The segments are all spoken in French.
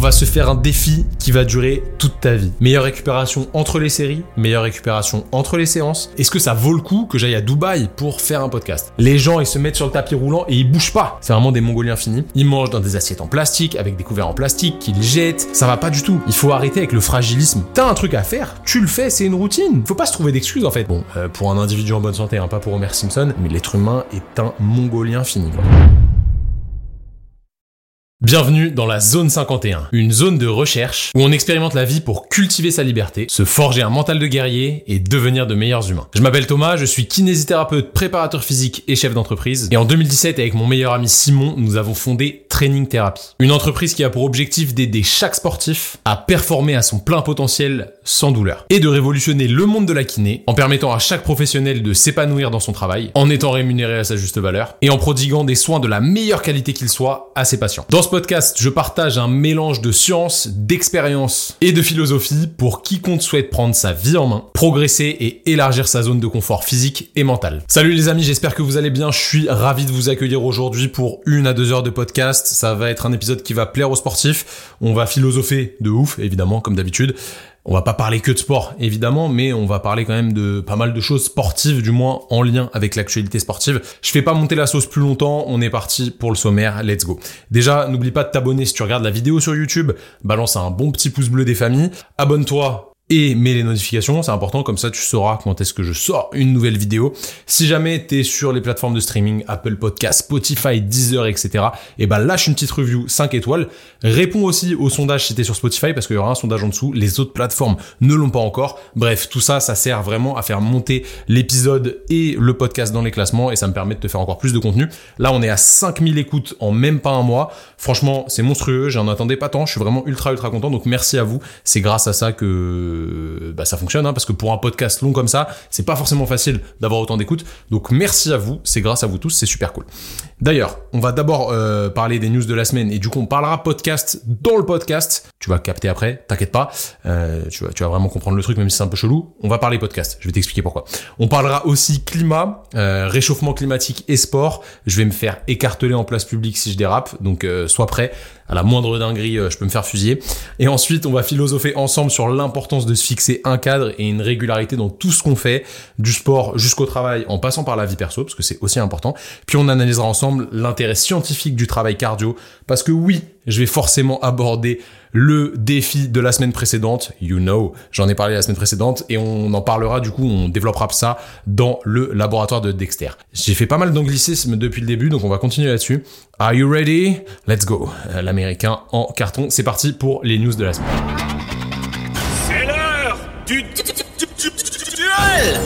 va se faire un défi qui va durer toute ta vie. Meilleure récupération entre les séries, meilleure récupération entre les séances. Est-ce que ça vaut le coup que j'aille à Dubaï pour faire un podcast? Les gens, ils se mettent sur le tapis roulant et ils bougent pas. C'est vraiment des mongoliens finis. Ils mangent dans des assiettes en plastique, avec des couverts en plastique, qu'ils jettent. Ça va pas du tout. Il faut arrêter avec le fragilisme. T'as un truc à faire, tu le fais, c'est une routine. Faut pas se trouver d'excuses en fait. Bon, euh, pour un individu en bonne santé, hein, pas pour Homer Simpson, mais l'être humain est un mongolien fini. Bienvenue dans la zone 51, une zone de recherche où on expérimente la vie pour cultiver sa liberté, se forger un mental de guerrier et devenir de meilleurs humains. Je m'appelle Thomas, je suis kinésithérapeute, préparateur physique et chef d'entreprise. Et en 2017, avec mon meilleur ami Simon, nous avons fondé Training Therapy, une entreprise qui a pour objectif d'aider chaque sportif à performer à son plein potentiel sans douleur et de révolutionner le monde de la kiné en permettant à chaque professionnel de s'épanouir dans son travail, en étant rémunéré à sa juste valeur et en prodiguant des soins de la meilleure qualité qu'il soit à ses patients. Podcast, je partage un mélange de science, d'expérience et de philosophie pour quiconque souhaite prendre sa vie en main, progresser et élargir sa zone de confort physique et mental. Salut les amis, j'espère que vous allez bien. Je suis ravi de vous accueillir aujourd'hui pour une à deux heures de podcast. Ça va être un épisode qui va plaire aux sportifs. On va philosopher de ouf, évidemment, comme d'habitude. On va pas parler que de sport, évidemment, mais on va parler quand même de pas mal de choses sportives, du moins en lien avec l'actualité sportive. Je fais pas monter la sauce plus longtemps, on est parti pour le sommaire, let's go. Déjà, n'oublie pas de t'abonner si tu regardes la vidéo sur YouTube, balance un bon petit pouce bleu des familles, abonne-toi et mets les notifications, c'est important, comme ça tu sauras quand est-ce que je sors une nouvelle vidéo. Si jamais tu es sur les plateformes de streaming, Apple Podcast, Spotify, Deezer, etc., et ben lâche une petite review 5 étoiles. Réponds aussi au sondage si tu es sur Spotify, parce qu'il y aura un sondage en dessous. Les autres plateformes ne l'ont pas encore. Bref, tout ça, ça sert vraiment à faire monter l'épisode et le podcast dans les classements, et ça me permet de te faire encore plus de contenu. Là, on est à 5000 écoutes en même pas un mois. Franchement, c'est monstrueux, j'en attendais pas tant, je suis vraiment ultra ultra content, donc merci à vous. C'est grâce à ça que bah, ça fonctionne, hein, parce que pour un podcast long comme ça, c'est pas forcément facile d'avoir autant d'écoute. Donc merci à vous, c'est grâce à vous tous, c'est super cool. D'ailleurs, on va d'abord euh, parler des news de la semaine et du coup on parlera podcast dans le podcast. Tu vas capter après, t'inquiète pas, euh, tu, vas, tu vas vraiment comprendre le truc même si c'est un peu chelou. On va parler podcast, je vais t'expliquer pourquoi. On parlera aussi climat, euh, réchauffement climatique et sport. Je vais me faire écarteler en place publique si je dérape, donc sois prêt à la moindre dinguerie, je peux me faire fusiller. Et ensuite, on va philosopher ensemble sur l'importance de se fixer un cadre et une régularité dans tout ce qu'on fait, du sport jusqu'au travail, en passant par la vie perso, parce que c'est aussi important. Puis on analysera ensemble l'intérêt scientifique du travail cardio, parce que oui, je vais forcément aborder le défi de la semaine précédente, you know, j'en ai parlé la semaine précédente, et on en parlera du coup, on développera ça dans le laboratoire de Dexter. J'ai fait pas mal d'anglicisme depuis le début, donc on va continuer là-dessus. Are you ready? Let's go. L'américain en carton, c'est parti pour les news de la semaine. C'est l'heure du duel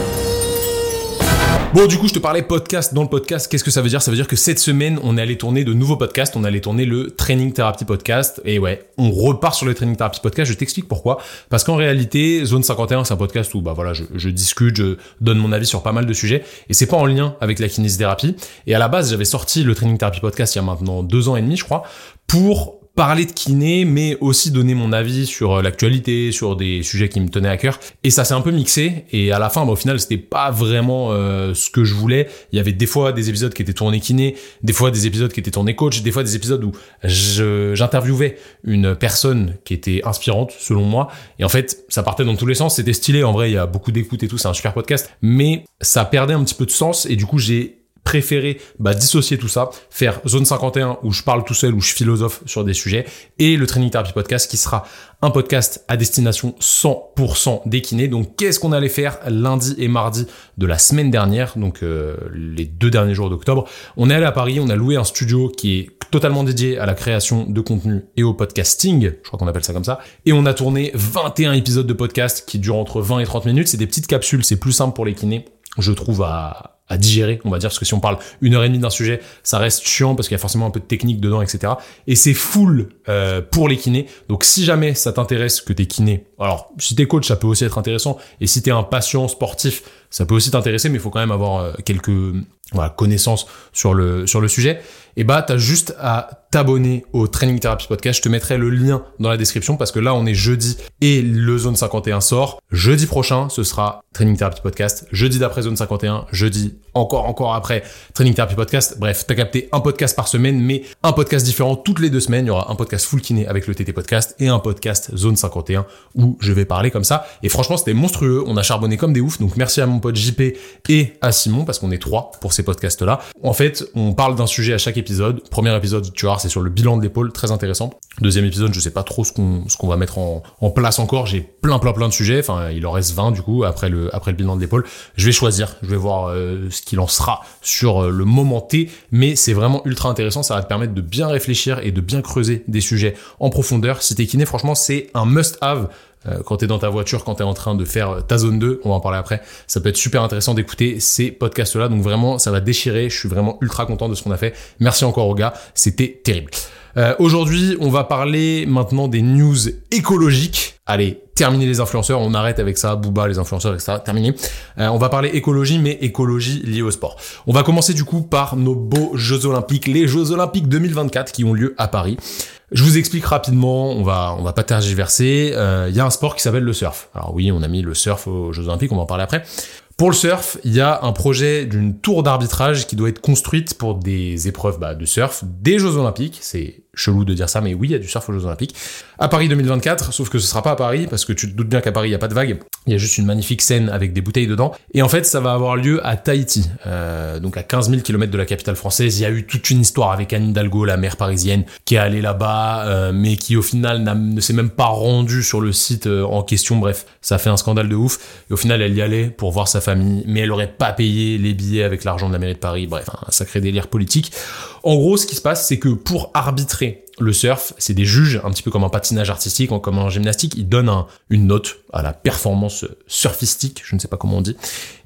Bon, du coup, je te parlais podcast dans le podcast. Qu'est-ce que ça veut dire? Ça veut dire que cette semaine, on allé tourner de nouveaux podcasts. On allait tourner le Training Therapy Podcast. Et ouais, on repart sur le Training Therapy Podcast. Je t'explique pourquoi. Parce qu'en réalité, Zone 51, c'est un podcast où, bah voilà, je, je, discute, je donne mon avis sur pas mal de sujets. Et c'est pas en lien avec la kinésithérapie. Et à la base, j'avais sorti le Training Therapy Podcast il y a maintenant deux ans et demi, je crois, pour parler de kiné, mais aussi donner mon avis sur euh, l'actualité, sur des sujets qui me tenaient à cœur. Et ça s'est un peu mixé. Et à la fin, bah, au final, c'était pas vraiment euh, ce que je voulais. Il y avait des fois des épisodes qui étaient tournés kiné, des fois des épisodes qui étaient tournés coach, des fois des épisodes où j'interviewais une personne qui était inspirante, selon moi. Et en fait, ça partait dans tous les sens. C'était stylé. En vrai, il y a beaucoup d'écoute et tout. C'est un super podcast. Mais ça perdait un petit peu de sens. Et du coup, j'ai préféré bah, dissocier tout ça, faire Zone 51 où je parle tout seul, où je philosophe sur des sujets, et le Training Therapy Podcast qui sera un podcast à destination 100% des Donc qu'est-ce qu'on allait faire lundi et mardi de la semaine dernière, donc euh, les deux derniers jours d'octobre? On est allé à Paris, on a loué un studio qui est totalement dédié à la création de contenu et au podcasting, je crois qu'on appelle ça comme ça, et on a tourné 21 épisodes de podcast qui durent entre 20 et 30 minutes, c'est des petites capsules, c'est plus simple pour les kinés, je trouve à, à digérer, on va dire, parce que si on parle une heure et demie d'un sujet, ça reste chiant parce qu'il y a forcément un peu de technique dedans, etc. Et c'est full euh, pour les kinés. Donc si jamais ça t'intéresse que t'es kiné, alors si t'es coach, ça peut aussi être intéressant. Et si t'es un patient sportif, ça peut aussi t'intéresser, mais il faut quand même avoir euh, quelques connaissances sur le, sur le sujet, et bah t'as juste à t'abonner au Training Therapy Podcast. Je te mettrai le lien dans la description parce que là on est jeudi et le Zone 51 sort. Jeudi prochain, ce sera Training Therapy Podcast. Jeudi d'après Zone 51, jeudi encore encore après Training Therapy Podcast. Bref, t'as capté un podcast par semaine, mais un podcast différent toutes les deux semaines. Il y aura un podcast full kiné avec le TT Podcast et un podcast Zone 51 où je vais parler comme ça. Et franchement, c'était monstrueux. On a charbonné comme des oufs. Donc merci à mon JP et à Simon parce qu'on est trois pour ces podcasts-là. En fait, on parle d'un sujet à chaque épisode. Premier épisode, tu vois, c'est sur le bilan de l'épaule, très intéressant. Deuxième épisode, je sais pas trop ce qu'on va mettre en, place encore. J'ai plein plein plein de sujets. Enfin, il en reste 20 du coup après le après le bilan de l'épaule. Je vais choisir. Je vais voir euh, ce qu'il en sera sur euh, le moment T. Mais c'est vraiment ultra intéressant. Ça va te permettre de bien réfléchir et de bien creuser des sujets en profondeur. Si t'es kiné, franchement, c'est un must-have quand tu es dans ta voiture, quand tu es en train de faire ta zone 2, on va en parler après, ça peut être super intéressant d'écouter ces podcasts-là. Donc vraiment, ça va déchirer. Je suis vraiment ultra content de ce qu'on a fait. Merci encore aux gars, c'était terrible. Euh, Aujourd'hui, on va parler maintenant des news écologiques. Allez, terminer les influenceurs, on arrête avec ça, Booba, les influenceurs, etc. Terminé. Euh, on va parler écologie, mais écologie liée au sport. On va commencer du coup par nos beaux Jeux Olympiques, les Jeux Olympiques 2024 qui ont lieu à Paris. Je vous explique rapidement, on va on va pas tergiverser. Il euh, y a un sport qui s'appelle le surf. Alors oui, on a mis le surf aux Jeux Olympiques, on va en parler après. Pour le surf, il y a un projet d'une tour d'arbitrage qui doit être construite pour des épreuves bah, de surf des Jeux Olympiques. C'est chelou de dire ça, mais oui, il y a du surf aux Jeux Olympiques. À Paris 2024, sauf que ce sera pas à Paris, parce que tu te doutes bien qu'à Paris, il n'y a pas de vagues. Il y a juste une magnifique scène avec des bouteilles dedans. Et en fait, ça va avoir lieu à Tahiti, euh, donc à 15 000 km de la capitale française. Il y a eu toute une histoire avec Anne Hidalgo, la mère parisienne, qui est allée là-bas, euh, mais qui au final ne s'est même pas rendue sur le site euh, en question. Bref, ça fait un scandale de ouf. Et au final, elle y allait pour voir sa famille, mais elle aurait pas payé les billets avec l'argent de la mairie de Paris. Bref, un sacré délire politique. En gros, ce qui se passe, c'est que pour arbitrer le surf, c'est des juges, un petit peu comme un patinage artistique, comme en gymnastique, ils donnent une note à la performance surfistique, je ne sais pas comment on dit.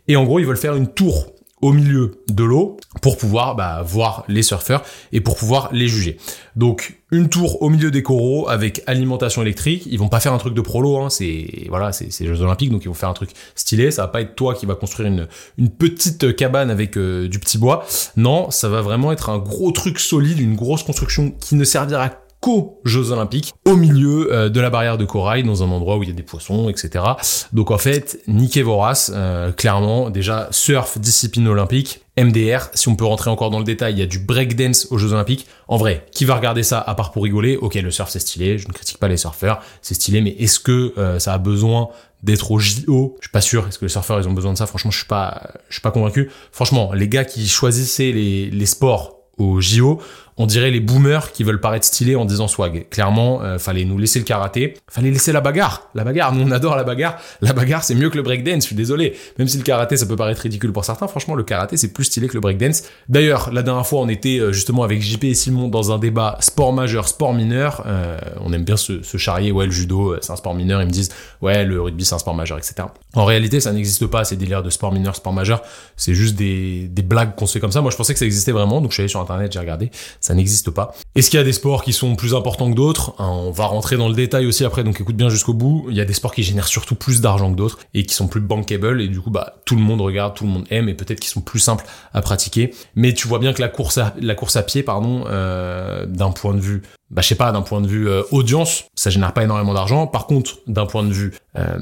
Et en gros, ils veulent faire une tour au milieu de l'eau pour pouvoir bah, voir les surfeurs et pour pouvoir les juger. Donc une tour au milieu des coraux avec alimentation électrique. Ils vont pas faire un truc de prolo, hein, c'est voilà, c'est les Jeux Olympiques, donc ils vont faire un truc stylé. Ça va pas être toi qui va construire une, petite cabane avec euh, du petit bois. Non, ça va vraiment être un gros truc solide, une grosse construction qui ne servira qu'aux Jeux Olympiques, au milieu euh, de la barrière de corail, dans un endroit où il y a des poissons, etc. Donc en fait, niquez vorace, euh, clairement, déjà surf, discipline olympique, MDR, si on peut rentrer encore dans le détail, il y a du breakdance aux Jeux Olympiques. En vrai, qui va regarder ça à part pour rigoler? Ok, le surf c'est stylé, je ne critique pas les surfeurs, c'est stylé, mais est-ce que euh, ça a besoin d'être au JO Je suis pas sûr. Est-ce que les surfeurs ils ont besoin de ça? Franchement, je suis pas, je suis pas convaincu. Franchement, les gars qui choisissaient les, les sports au JO, on dirait les boomers qui veulent paraître stylés en disant swag. Clairement, euh, fallait nous laisser le karaté, fallait laisser la bagarre. La bagarre, nous on adore la bagarre. La bagarre, c'est mieux que le breakdance, je suis désolé. Même si le karaté, ça peut paraître ridicule pour certains, franchement, le karaté, c'est plus stylé que le breakdance. D'ailleurs, la dernière fois, on était euh, justement avec JP et Simon dans un débat sport majeur, sport mineur. Euh, on aime bien se, se, charrier, ouais, le judo, c'est un sport mineur. Ils me disent, ouais, le rugby, c'est un sport majeur, etc. En réalité, ça n'existe pas, ces délires de sport mineur, sport majeur. C'est juste des, des blagues qu'on se fait comme ça. Moi, je pensais que ça existait vraiment, donc je suis allé sur internet, j'ai regardé. Ça n'existe pas. Est-ce qu'il y a des sports qui sont plus importants que d'autres? Hein, On va rentrer dans le détail aussi après, donc écoute bien jusqu'au bout. Il y a des sports qui génèrent surtout plus d'argent que d'autres et qui sont plus bankable et du coup bah tout le monde regarde, tout le monde aime et peut-être qu'ils sont plus simples à pratiquer. Mais tu vois bien que la course à la course à pied, pardon, euh, d'un point de vue bah, je sais pas, d'un point de vue euh, audience, ça génère pas énormément d'argent. Par contre, d'un point de vue euh,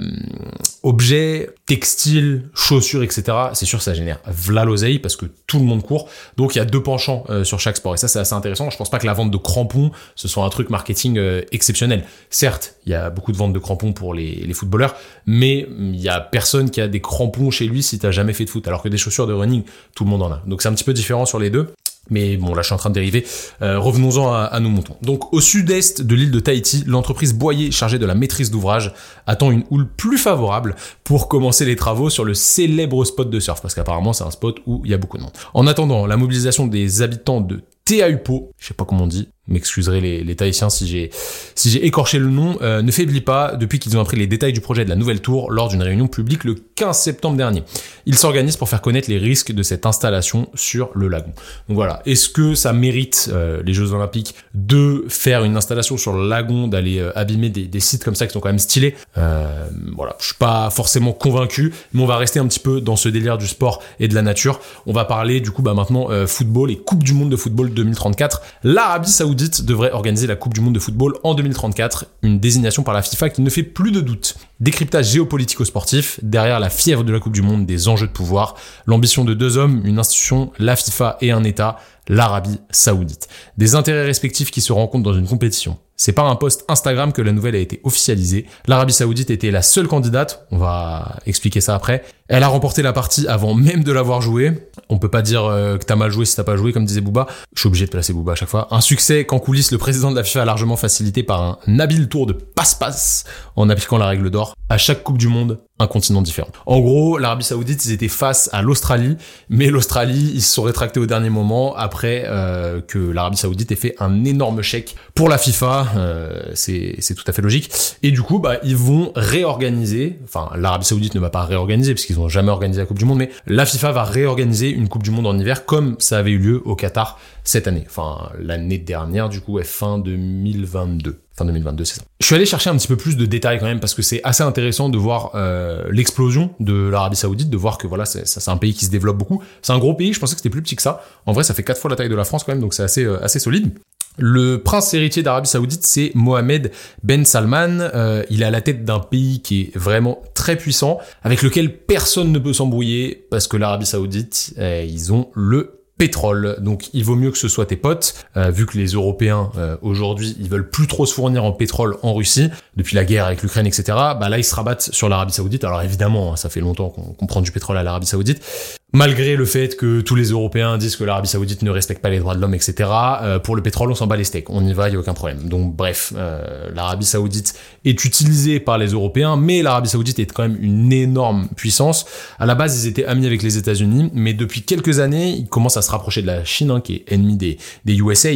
objet, textile, chaussures, etc., c'est sûr ça génère v'là l'oseille parce que tout le monde court. Donc il y a deux penchants euh, sur chaque sport et ça c'est assez intéressant. Je pense pas que la vente de crampons ce soit un truc marketing euh, exceptionnel. Certes, il y a beaucoup de ventes de crampons pour les, les footballeurs, mais il y a personne qui a des crampons chez lui si t'as jamais fait de foot. Alors que des chaussures de running, tout le monde en a. Donc c'est un petit peu différent sur les deux. Mais bon, là, je suis en train de dériver. Euh, revenons-en à, à, nos moutons. Donc, au sud-est de l'île de Tahiti, l'entreprise Boyer, chargée de la maîtrise d'ouvrage, attend une houle plus favorable pour commencer les travaux sur le célèbre spot de surf, parce qu'apparemment, c'est un spot où il y a beaucoup de monde. En attendant, la mobilisation des habitants de Teahupo, je sais pas comment on dit, m'excuserez les, les Tahitiens si j'ai si j'ai écorché le nom, euh, ne faiblit pas depuis qu'ils ont appris les détails du projet de la nouvelle tour lors d'une réunion publique le 15 septembre dernier. Ils s'organisent pour faire connaître les risques de cette installation sur le lagon. Donc voilà, est-ce que ça mérite euh, les Jeux Olympiques de faire une installation sur le lagon, d'aller euh, abîmer des, des, sites comme ça qui sont quand même stylés? Voilà, je suis pas forcément convaincu, mais on va rester un petit peu dans ce délire du sport et de la nature. On va parler du coup bah maintenant football et Coupe du Monde de football 2034. L'Arabie Saoudite devrait organiser la Coupe du Monde de football en 2034, une désignation par la FIFA qui ne fait plus de doute. Décryptage géopolitico-sportif, derrière la fièvre de la Coupe du Monde, des enjeux de pouvoir, l'ambition de deux hommes, une institution, la FIFA et un État, l'Arabie Saoudite. Des intérêts respectifs qui se rencontrent dans une compétition. C'est par un post Instagram que la nouvelle a été officialisée. L'Arabie Saoudite était la seule candidate, on va expliquer ça après. Elle a remporté la partie avant même de l'avoir jouée. On peut pas dire euh, que t'as mal joué si t'as pas joué, comme disait Booba. Je suis obligé de placer Booba à chaque fois. Un succès qu'en coulisses, le président de la FIFA a largement facilité par un habile tour de passe-passe en appliquant la règle d'or. À chaque Coupe du Monde, un continent différent. En gros, l'Arabie Saoudite, ils étaient face à l'Australie, mais l'Australie, ils se sont rétractés au dernier moment après euh, que l'Arabie Saoudite ait fait un énorme chèque pour la FIFA. Euh, c'est tout à fait logique. Et du coup, bah, ils vont réorganiser. Enfin, l'Arabie Saoudite ne va pas réorganiser parce qu'ils n'ont jamais organisé la Coupe du Monde, mais la FIFA va réorganiser une Coupe du Monde en hiver comme ça avait eu lieu au Qatar cette année. Enfin, l'année dernière, du coup, est fin 2022. Fin 2022, c'est ça. Je suis allé chercher un petit peu plus de détails quand même parce que c'est assez intéressant de voir euh, l'explosion de l'Arabie Saoudite, de voir que voilà, c'est, un pays qui se développe beaucoup. C'est un gros pays, je pensais que c'était plus petit que ça. En vrai, ça fait quatre fois la taille de la France quand même, donc c'est assez, euh, assez solide. Le prince héritier d'Arabie Saoudite, c'est Mohamed Ben Salman. Euh, il est à la tête d'un pays qui est vraiment très puissant, avec lequel personne ne peut s'embrouiller, parce que l'Arabie Saoudite, ils ont le pétrole. Donc il vaut mieux que ce soit tes potes, euh, vu que les Européens euh, aujourd'hui ils veulent plus trop se fournir en pétrole en Russie depuis la guerre avec l'Ukraine, etc. Bah là ils se rabattent sur l'Arabie Saoudite. Alors évidemment, hein, ça fait longtemps qu'on prend du pétrole à l'Arabie Saoudite, malgré le fait que tous les Européens disent que l'Arabie Saoudite ne respecte pas les droits de l'homme, etc. Euh, pour le pétrole, on s'en bat les steaks, on y va, il y a aucun problème. Donc bref, euh, l'Arabie Saoudite est utilisée par les Européens, mais l'Arabie Saoudite est quand même une énorme puissance. À la base, ils étaient amis avec les États-Unis, mais depuis quelques années, ils commencent à se rapprocher de la Chine, hein, qui est ennemi des, des USA.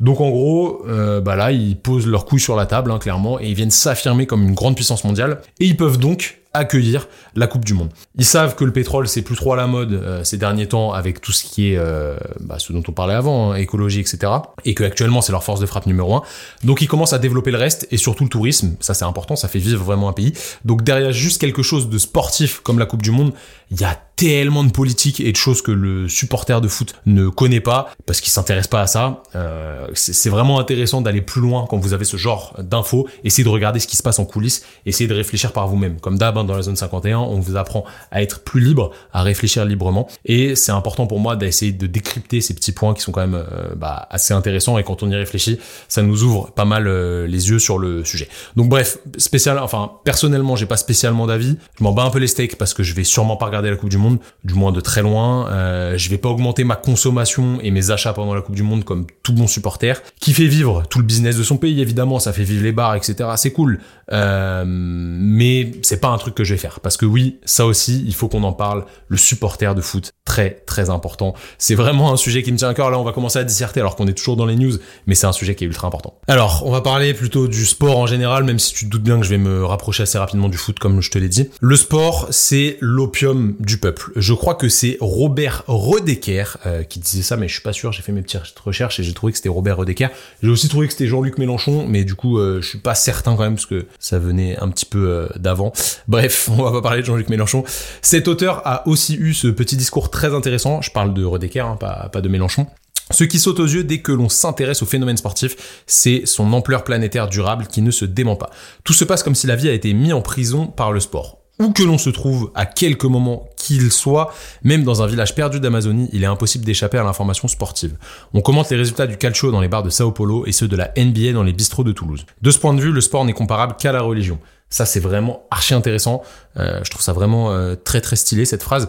Donc en gros, euh, bah là, ils posent leur couille sur la table, hein, clairement, et ils viennent s'affirmer comme une grande puissance mondiale, et ils peuvent donc accueillir la Coupe du Monde. Ils savent que le pétrole c'est plus trop à la mode euh, ces derniers temps avec tout ce qui est euh, bah, ce dont on parlait avant, hein, écologie, etc. Et que actuellement c'est leur force de frappe numéro un. Donc ils commencent à développer le reste et surtout le tourisme. Ça c'est important, ça fait vivre vraiment un pays. Donc derrière juste quelque chose de sportif comme la Coupe du Monde, il y a tellement de politique et de choses que le supporter de foot ne connaît pas parce qu'il s'intéresse pas à ça. Euh, c'est vraiment intéressant d'aller plus loin quand vous avez ce genre d'infos. Essayez de regarder ce qui se passe en coulisses, essayez de réfléchir par vous-même. Comme d'hab hein, dans la zone 51, on vous apprend à être plus libre, à réfléchir librement. Et c'est important pour moi d'essayer de décrypter ces petits points qui sont quand même euh, bah, assez intéressants. Et quand on y réfléchit, ça nous ouvre pas mal euh, les yeux sur le sujet. Donc bref, spécial. Enfin, personnellement, j'ai pas spécialement d'avis. Je m'en bats un peu les steaks parce que je vais sûrement pas regarder la Coupe du Monde du moins de très loin. Euh, je vais pas augmenter ma consommation et mes achats pendant la Coupe du Monde comme tout bon supporter, qui fait vivre tout le business de son pays, évidemment, ça fait vivre les bars, etc. C'est cool. Euh, mais c'est pas un truc que je vais faire. Parce que oui, ça aussi, il faut qu'on en parle. Le supporter de foot, très très important. C'est vraiment un sujet qui me tient à cœur. Là, on va commencer à disserter alors qu'on est toujours dans les news, mais c'est un sujet qui est ultra important. Alors, on va parler plutôt du sport en général, même si tu te doutes bien que je vais me rapprocher assez rapidement du foot, comme je te l'ai dit. Le sport, c'est l'opium du peuple. Je crois que c'est Robert Rodecker euh, qui disait ça, mais je suis pas sûr. J'ai fait mes petites recherches et j'ai trouvé que c'était Robert Rodecker. J'ai aussi trouvé que c'était Jean-Luc Mélenchon, mais du coup, euh, je suis pas certain quand même parce que ça venait un petit peu euh, d'avant. Bref, on va pas parler de Jean-Luc Mélenchon. Cet auteur a aussi eu ce petit discours très intéressant. Je parle de Rodecker, hein, pas, pas de Mélenchon. Ce qui saute aux yeux dès que l'on s'intéresse au phénomène sportif, c'est son ampleur planétaire durable qui ne se dément pas. Tout se passe comme si la vie a été mise en prison par le sport où que l'on se trouve, à quelque moment qu'il soit, même dans un village perdu d'Amazonie, il est impossible d'échapper à l'information sportive. On commente les résultats du calcio dans les bars de Sao Paulo et ceux de la NBA dans les bistrots de Toulouse. De ce point de vue, le sport n'est comparable qu'à la religion. Ça, c'est vraiment archi intéressant. Euh, je trouve ça vraiment euh, très très stylé cette phrase.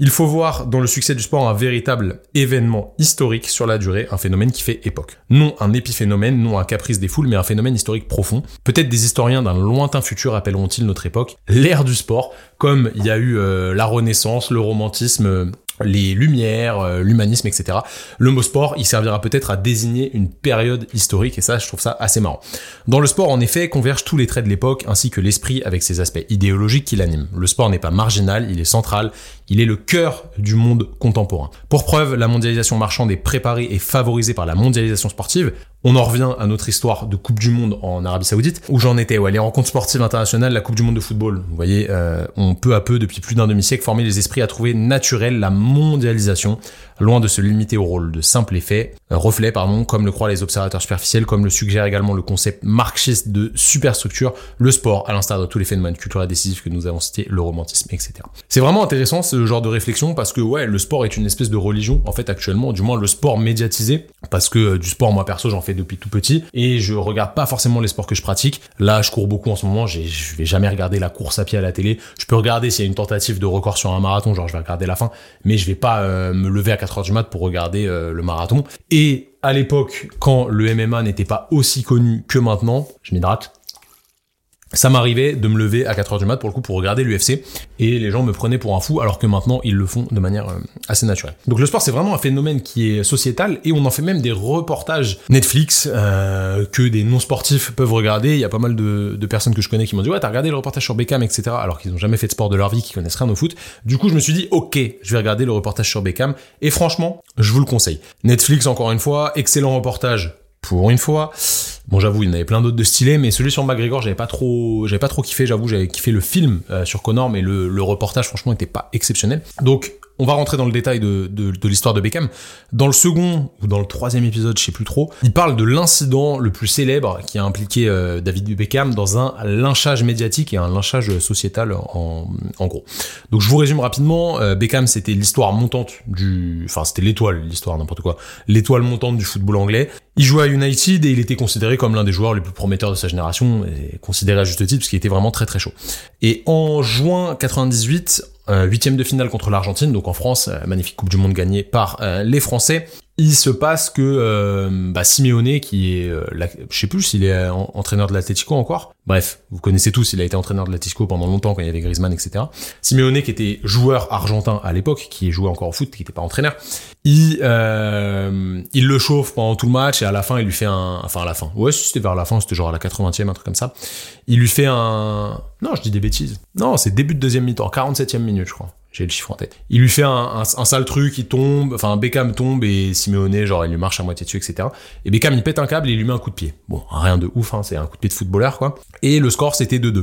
Il faut voir dans le succès du sport un véritable événement historique sur la durée, un phénomène qui fait époque. Non un épiphénomène, non un caprice des foules, mais un phénomène historique profond. Peut-être des historiens d'un lointain futur appelleront-ils notre époque l'ère du sport, comme il y a eu euh, la Renaissance, le romantisme les lumières, euh, l'humanisme, etc. Le mot sport, il servira peut-être à désigner une période historique, et ça, je trouve ça assez marrant. Dans le sport, en effet, convergent tous les traits de l'époque, ainsi que l'esprit avec ses aspects idéologiques qui l'animent. Le sport n'est pas marginal, il est central, il est le cœur du monde contemporain. Pour preuve, la mondialisation marchande est préparée et favorisée par la mondialisation sportive. On en revient à notre histoire de Coupe du Monde en Arabie Saoudite, où j'en étais, ouais, les rencontres sportives internationales, la Coupe du Monde de football. Vous voyez, euh, on peut à peu, depuis plus d'un demi-siècle, former les esprits à trouver naturel la mondialisation, loin de se limiter au rôle de simple effet, euh, reflet, pardon, comme le croient les observateurs superficiels, comme le suggère également le concept marxiste de superstructure, le sport, à l'instar de tous les phénomènes culturels décisifs que nous avons cités, le romantisme, etc. C'est vraiment intéressant ce genre de réflexion parce que ouais, le sport est une espèce de religion en fait actuellement, du moins le sport médiatisé, parce que euh, du sport moi perso j'en fais depuis tout petit et je regarde pas forcément les sports que je pratique. Là, je cours beaucoup en ce moment, je vais jamais regarder la course à pied à la télé. Je peux regarder s'il y a une tentative de record sur un marathon, genre je vais regarder la fin, mais je vais pas euh, me lever à 4 heures du mat pour regarder euh, le marathon. Et à l'époque, quand le MMA n'était pas aussi connu que maintenant, je m'hydrate, ça m'arrivait de me lever à 4h du mat pour le coup pour regarder l'UFC et les gens me prenaient pour un fou alors que maintenant ils le font de manière euh, assez naturelle. Donc le sport c'est vraiment un phénomène qui est sociétal et on en fait même des reportages Netflix euh, que des non sportifs peuvent regarder. Il y a pas mal de, de personnes que je connais qui m'ont dit ouais t'as regardé le reportage sur Beckham etc alors qu'ils n'ont jamais fait de sport de leur vie, qu'ils connaissent rien au foot. Du coup je me suis dit ok je vais regarder le reportage sur Beckham et franchement je vous le conseille. Netflix encore une fois excellent reportage pour une fois. Bon, j'avoue, il y en avait plein d'autres de stylés, mais celui sur McGregor, j'avais pas trop, j'avais pas trop kiffé. J'avoue, j'avais kiffé le film euh, sur Connor, mais le, le reportage, franchement, était pas exceptionnel. Donc, on va rentrer dans le détail de, l'histoire de Beckham. Dans le second ou dans le troisième épisode, je sais plus trop, il parle de l'incident le plus célèbre qui a impliqué euh, David Beckham dans un lynchage médiatique et un lynchage sociétal en, en gros. Donc je vous résume rapidement. Euh, Beckham, c'était l'histoire montante du, enfin c'était l'étoile, l'histoire n'importe quoi, l'étoile montante du football anglais. Il jouait à United et il était considéré comme l'un des joueurs les plus prometteurs de sa génération, et considéré à juste titre parce qu'il était vraiment très très chaud. Et en juin 98, huitième de finale contre l'Argentine, donc en France, euh, magnifique Coupe du Monde gagnée par euh, les Français. Il se passe que euh, bah, Simeone, qui est, je sais plus s'il est entraîneur de l'Atlético encore. Bref, vous connaissez tous, il a été entraîneur de l'Atlético pendant longtemps quand il y avait Griezmann, etc. Simeone, qui était joueur argentin à l'époque, qui jouait encore au foot, qui n'était pas entraîneur, il, il le chauffe pendant tout le match et à la fin, il lui fait un, enfin à la fin, ouais, c'était vers la fin, c'était genre à la 80e, un truc comme ça. Il lui fait un, non, je dis des bêtises. Non, c'est début de deuxième mi-temps, 47e minute, je crois. J'ai le chiffre en tête. Il lui fait un, sale truc, il tombe, enfin Beckham tombe et Simeone, genre il lui marche à moitié dessus, etc. Et Beckham il pète un câble et il lui met un coup de pied. Bon, rien de ouf, hein, c'est un coup de pied de footballeur quoi. Et le score c'était 2-2.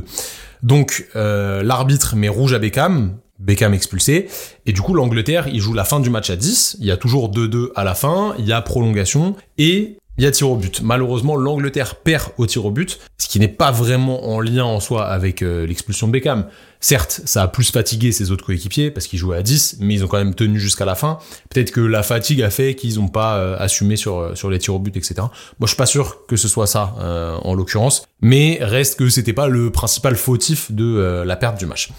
Donc euh, l'arbitre met rouge à Beckham, Beckham expulsé, et du coup l'Angleterre il joue la fin du match à 10, il y a toujours 2-2 à la fin, il y a prolongation, et il y a tir au but. Malheureusement, l'Angleterre perd au tir au but, ce qui n'est pas vraiment en lien en soi avec euh, l'expulsion de Beckham. Certes, ça a plus fatigué ses autres coéquipiers parce qu'ils jouaient à 10, mais ils ont quand même tenu jusqu'à la fin. Peut-être que la fatigue a fait qu'ils n'ont pas euh, assumé sur, euh, sur les tirs au but, etc. Moi, je suis pas sûr que ce soit ça, en l'occurrence, mais reste que c'était pas le principal fautif de la perte du match.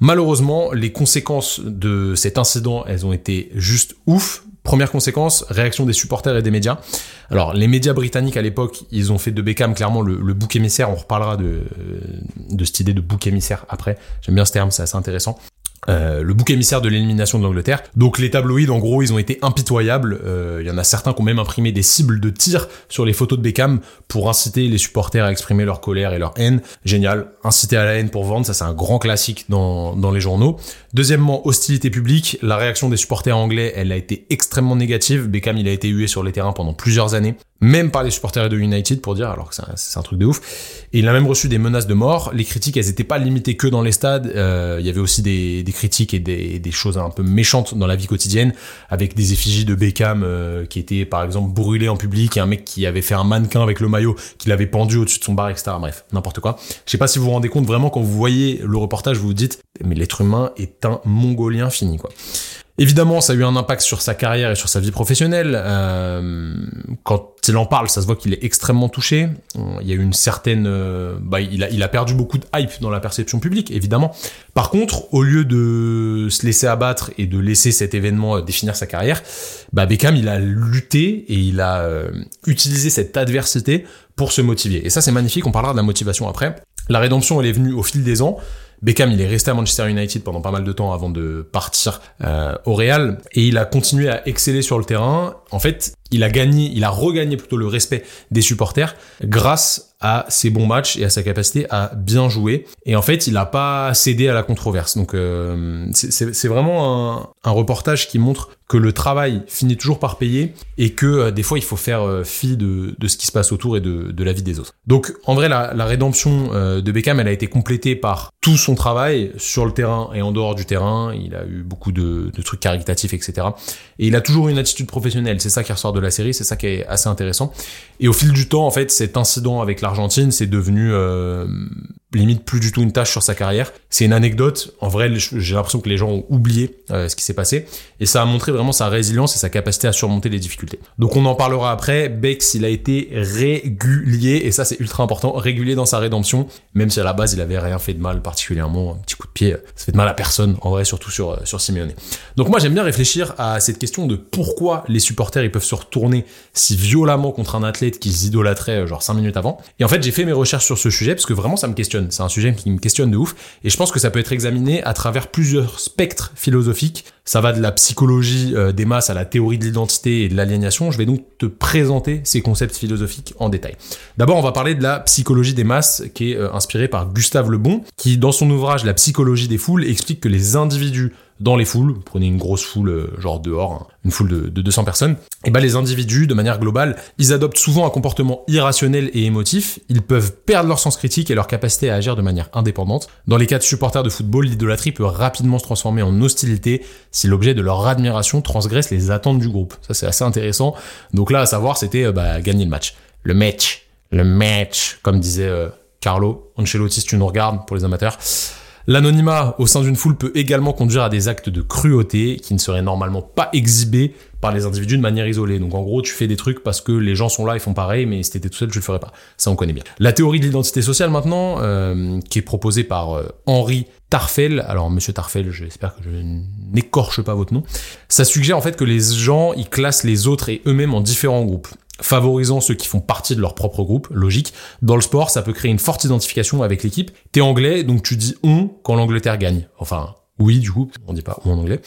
Malheureusement, les conséquences de cet incident, elles ont été juste ouf. Première conséquence, réaction des supporters et des médias. Alors, les médias britanniques à l'époque, ils ont fait de Beckham clairement le, bouc émissaire. On reparlera de, de cette idée de bouc émissaire après. J'aime bien ce terme, c'est assez intéressant. Euh, le bouc émissaire de l'élimination de l'Angleterre. Donc les tabloïds, en gros, ils ont été impitoyables. Il euh, y en a certains qui ont même imprimé des cibles de tir sur les photos de Beckham pour inciter les supporters à exprimer leur colère et leur haine. Génial. Inciter à la haine pour vendre, ça c'est un grand classique dans les journaux. Deuxièmement, hostilité publique. La réaction des supporters anglais, elle a été extrêmement négative. Beckham, il a été hué sur les terrains pendant plusieurs années même par les supporters de United pour dire alors que c'est un, truc de ouf. Et il a même reçu des menaces de mort. Les critiques elles étaient pas limitées que dans les stades. Euh, il y avait aussi des, des critiques et des, des, choses un peu méchantes dans la vie quotidienne avec des effigies de Beckham euh, qui étaient par exemple brûlées en public. Un mec qui avait fait un mannequin avec le maillot qu'il avait pendu au-dessus de son bar etc bref n'importe quoi. Je sais pas si vous vous rendez compte vraiment quand vous voyez le reportage vous vous dites mais l'être humain est un mongolien fini quoi Évidemment, ça a eu un impact sur sa carrière et sur sa vie professionnelle. Euh, quand il en parle, ça se voit qu'il est extrêmement touché. Il y a eu une certaine, euh, bah, il a, perdu beaucoup de hype dans la perception publique, évidemment. Par contre, au lieu de se laisser abattre et de laisser cet événement euh, définir sa carrière, bah Beckham, il a lutté et il a utilisé cette adversité pour se motiver. Et ça, c'est magnifique. On parlera de la motivation après. La rédemption, elle est venue au fil des ans. Beckham, il est resté à Manchester United pendant pas mal de temps avant de partir euh, au Real et il a continué à exceller sur le terrain. En fait, il a gagné, il a regagné plutôt le respect des supporters grâce à ses bons matchs et à sa capacité à bien jouer. Et en fait, il n'a pas cédé à la controverse. Donc, euh, c'est vraiment un, un, reportage qui montre que le travail finit toujours par payer et que euh, des fois, il faut faire euh, fi de, de, ce qui se passe autour et de, de la vie des autres. Donc, en vrai, la, la rédemption de Beckham, elle a été complétée par tout son travail sur le terrain et en dehors du terrain. Il a eu beaucoup de, de trucs caritatifs, etc. Et il a toujours une attitude professionnelle. C'est ça qui ressort de la série. C'est ça qui est assez intéressant. Et au fil du temps, en fait, cet incident avec l'Argentine, c'est devenu euh, limite plus du tout une tâche sur sa carrière. C'est une anecdote. En vrai, j'ai l'impression que les gens ont oublié euh, ce qui s'est passé. Et ça a montré vraiment sa résilience et sa capacité à surmonter les difficultés. Donc on en parlera après. Bex, il a été régulier, et ça c'est ultra important, régulier dans sa rédemption, même si à la base il avait rien fait de mal particulièrement. Un petit coup de pied, ça fait de mal à personne, en vrai, surtout sur, euh, sur Simeone. Donc moi j'aime bien réfléchir à cette question de pourquoi les supporters ils peuvent se retourner si violemment contre un athlète qu'ils idolâtraient euh, genre 5 minutes avant. Et en fait j'ai fait mes recherches sur ce sujet parce que vraiment ça me questionne c'est un sujet qui me questionne de ouf. Et je pense que ça peut être examiné à travers plusieurs spectres philosophiques. Ça va de la psychologie euh, des masses à la théorie de l'identité et de l'aliénation. Je vais donc te présenter ces concepts philosophiques en détail. D'abord, on va parler de la psychologie des masses qui est euh, inspirée par Gustave Le Bon, qui dans son ouvrage La psychologie des foules explique que les individus dans les foules, prenez une grosse foule, euh, genre dehors, hein, une foule de, de, 200 personnes, et ben les individus, de manière globale, ils adoptent souvent un comportement irrationnel et émotif, ils peuvent perdre leur sens critique et leur capacité à agir de manière indépendante. Dans les cas de supporters de football, l'idolâtrie peut rapidement se transformer en hostilité si l'objet de leur admiration transgresse les attentes du groupe. Ça c'est assez intéressant. Donc là, à savoir, c'était euh, bah, gagner le match. Le match. Le match, comme disait euh, Carlo Ancelotti, si tu nous regardes, pour les amateurs. L'anonymat au sein d'une foule peut également conduire à des actes de cruauté qui ne seraient normalement pas exhibés par les individus de manière isolée. Donc en gros, tu fais des trucs parce que les gens sont là, ils font pareil, mais si t'étais tout seul, tu le ferais pas. Ça, on connaît bien. La théorie de l'identité sociale maintenant, euh, qui est proposée par euh, Henri Tarfel. Alors, monsieur Tarfel, j'espère que je n'écorche pas votre nom. Ça suggère en fait que les gens, ils classent les autres et eux-mêmes en différents groupes favorisant ceux qui font partie de leur propre groupe, logique. Dans le sport, ça peut créer une forte identification avec l'équipe. T'es anglais, donc tu dis on quand l'Angleterre gagne. Enfin, oui, du coup, on dit pas on en anglais.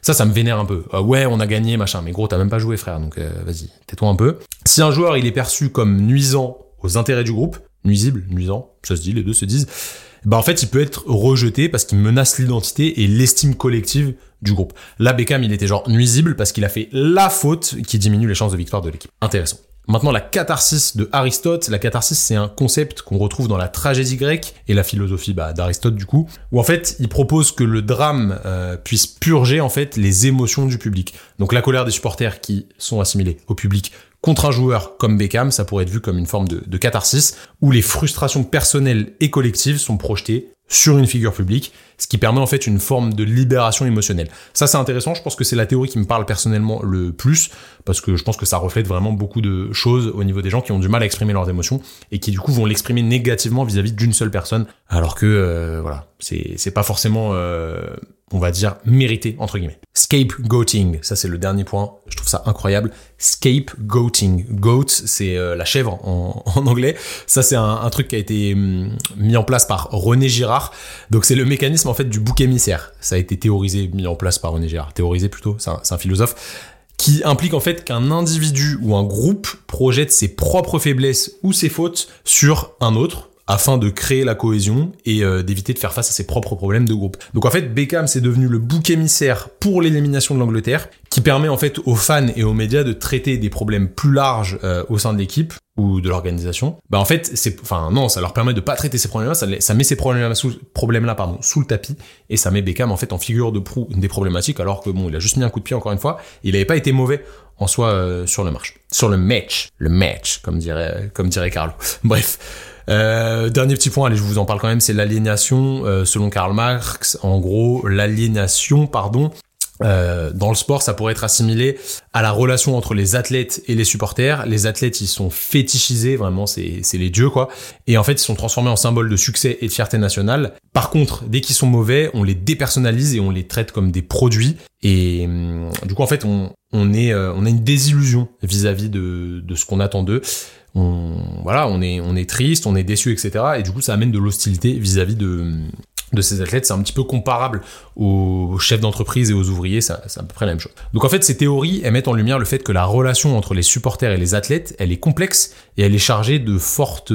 Ça, ça me vénère un peu. Euh, ouais, on a gagné, machin. Mais gros, t'as même pas joué, frère. Donc, euh, vas-y, tais-toi un peu. Si un joueur, il est perçu comme nuisant aux intérêts du groupe, nuisible, nuisant, ça se dit, les deux se disent, bah en fait, il peut être rejeté parce qu'il menace l'identité et l'estime collective du groupe. Là, Beckham, il était genre nuisible parce qu'il a fait la faute qui diminue les chances de victoire de l'équipe. Intéressant. Maintenant, la catharsis de Aristote. La catharsis, c'est un concept qu'on retrouve dans la tragédie grecque et la philosophie bah, d'Aristote du coup, où en fait, il propose que le drame euh, puisse purger en fait les émotions du public. Donc la colère des supporters qui sont assimilés au public contre un joueur comme Beckham, ça pourrait être vu comme une forme de, catharsis, où les frustrations personnelles et collectives sont projetées sur une figure publique, ce qui permet en fait une forme de libération émotionnelle. Ça c'est intéressant, je pense que c'est la théorie qui me parle personnellement le plus, parce que je pense que ça reflète vraiment beaucoup de choses au niveau des gens qui ont du mal à exprimer leurs émotions, et qui du coup vont l'exprimer négativement vis-à-vis d'une seule personne, alors que euh, voilà, c'est pas forcément euh, on va dire, mérité, entre guillemets. Scapegoating, ça c'est le dernier point, je trouve ça incroyable. Scapegoating. Goat, c'est euh, la chèvre en, anglais. Ça c'est un, truc qui a été hum, mis en place par René Girard. Donc c'est le mécanisme en fait du bouc émissaire. Ça a été théorisé, mis en place par René Girard. Théorisé plutôt, c'est un, un philosophe qui implique en fait qu'un individu ou un groupe projette ses propres faiblesses ou ses fautes sur un autre, afin de créer la cohésion et euh, d'éviter de faire face à ses propres problèmes de groupe. Donc en fait, Beckham c'est devenu le bouc émissaire pour l'élimination de l'Angleterre, qui permet en fait aux fans et aux médias de traiter des problèmes plus larges euh, au sein de l'équipe ou de l'organisation. Bah en fait, c'est enfin non, ça leur permet de pas traiter ces problèmes-là, ça, met ces problèmes-là sous problèmes-là pardon, sous le tapis et ça met Beckham en fait en figure de proue des problématiques alors que bon, il a juste mis un coup de pied encore une fois, il avait pas été mauvais en soi euh, sur le match. Sur le match, le match comme dirait comme dirait Carlo. Bref, euh, dernier petit point, allez, je vous en parle quand même, c'est l'aliénation. Euh, selon Karl Marx, en gros, l'aliénation, pardon, euh, dans le sport, ça pourrait être assimilé à la relation entre les athlètes et les supporters. Les athlètes, ils sont fétichisés, vraiment, c'est les dieux, quoi. Et en fait, ils sont transformés en symbole de succès et de fierté nationale. Par contre, dès qu'ils sont mauvais, on les dépersonnalise et on les traite comme des produits. Et hum, du coup, en fait, on, on, est, on a une désillusion vis-à-vis de, de ce qu'on attend d'eux on voilà, on est on est triste, on est déçu, etc. Et du coup, ça amène de l'hostilité vis-à-vis de de ces athlètes, c'est un petit peu comparable aux chefs d'entreprise et aux ouvriers, c'est à peu près la même chose. Donc en fait, ces théories, elles mettent en lumière le fait que la relation entre les supporters et les athlètes, elle est complexe et elle est chargée de fortes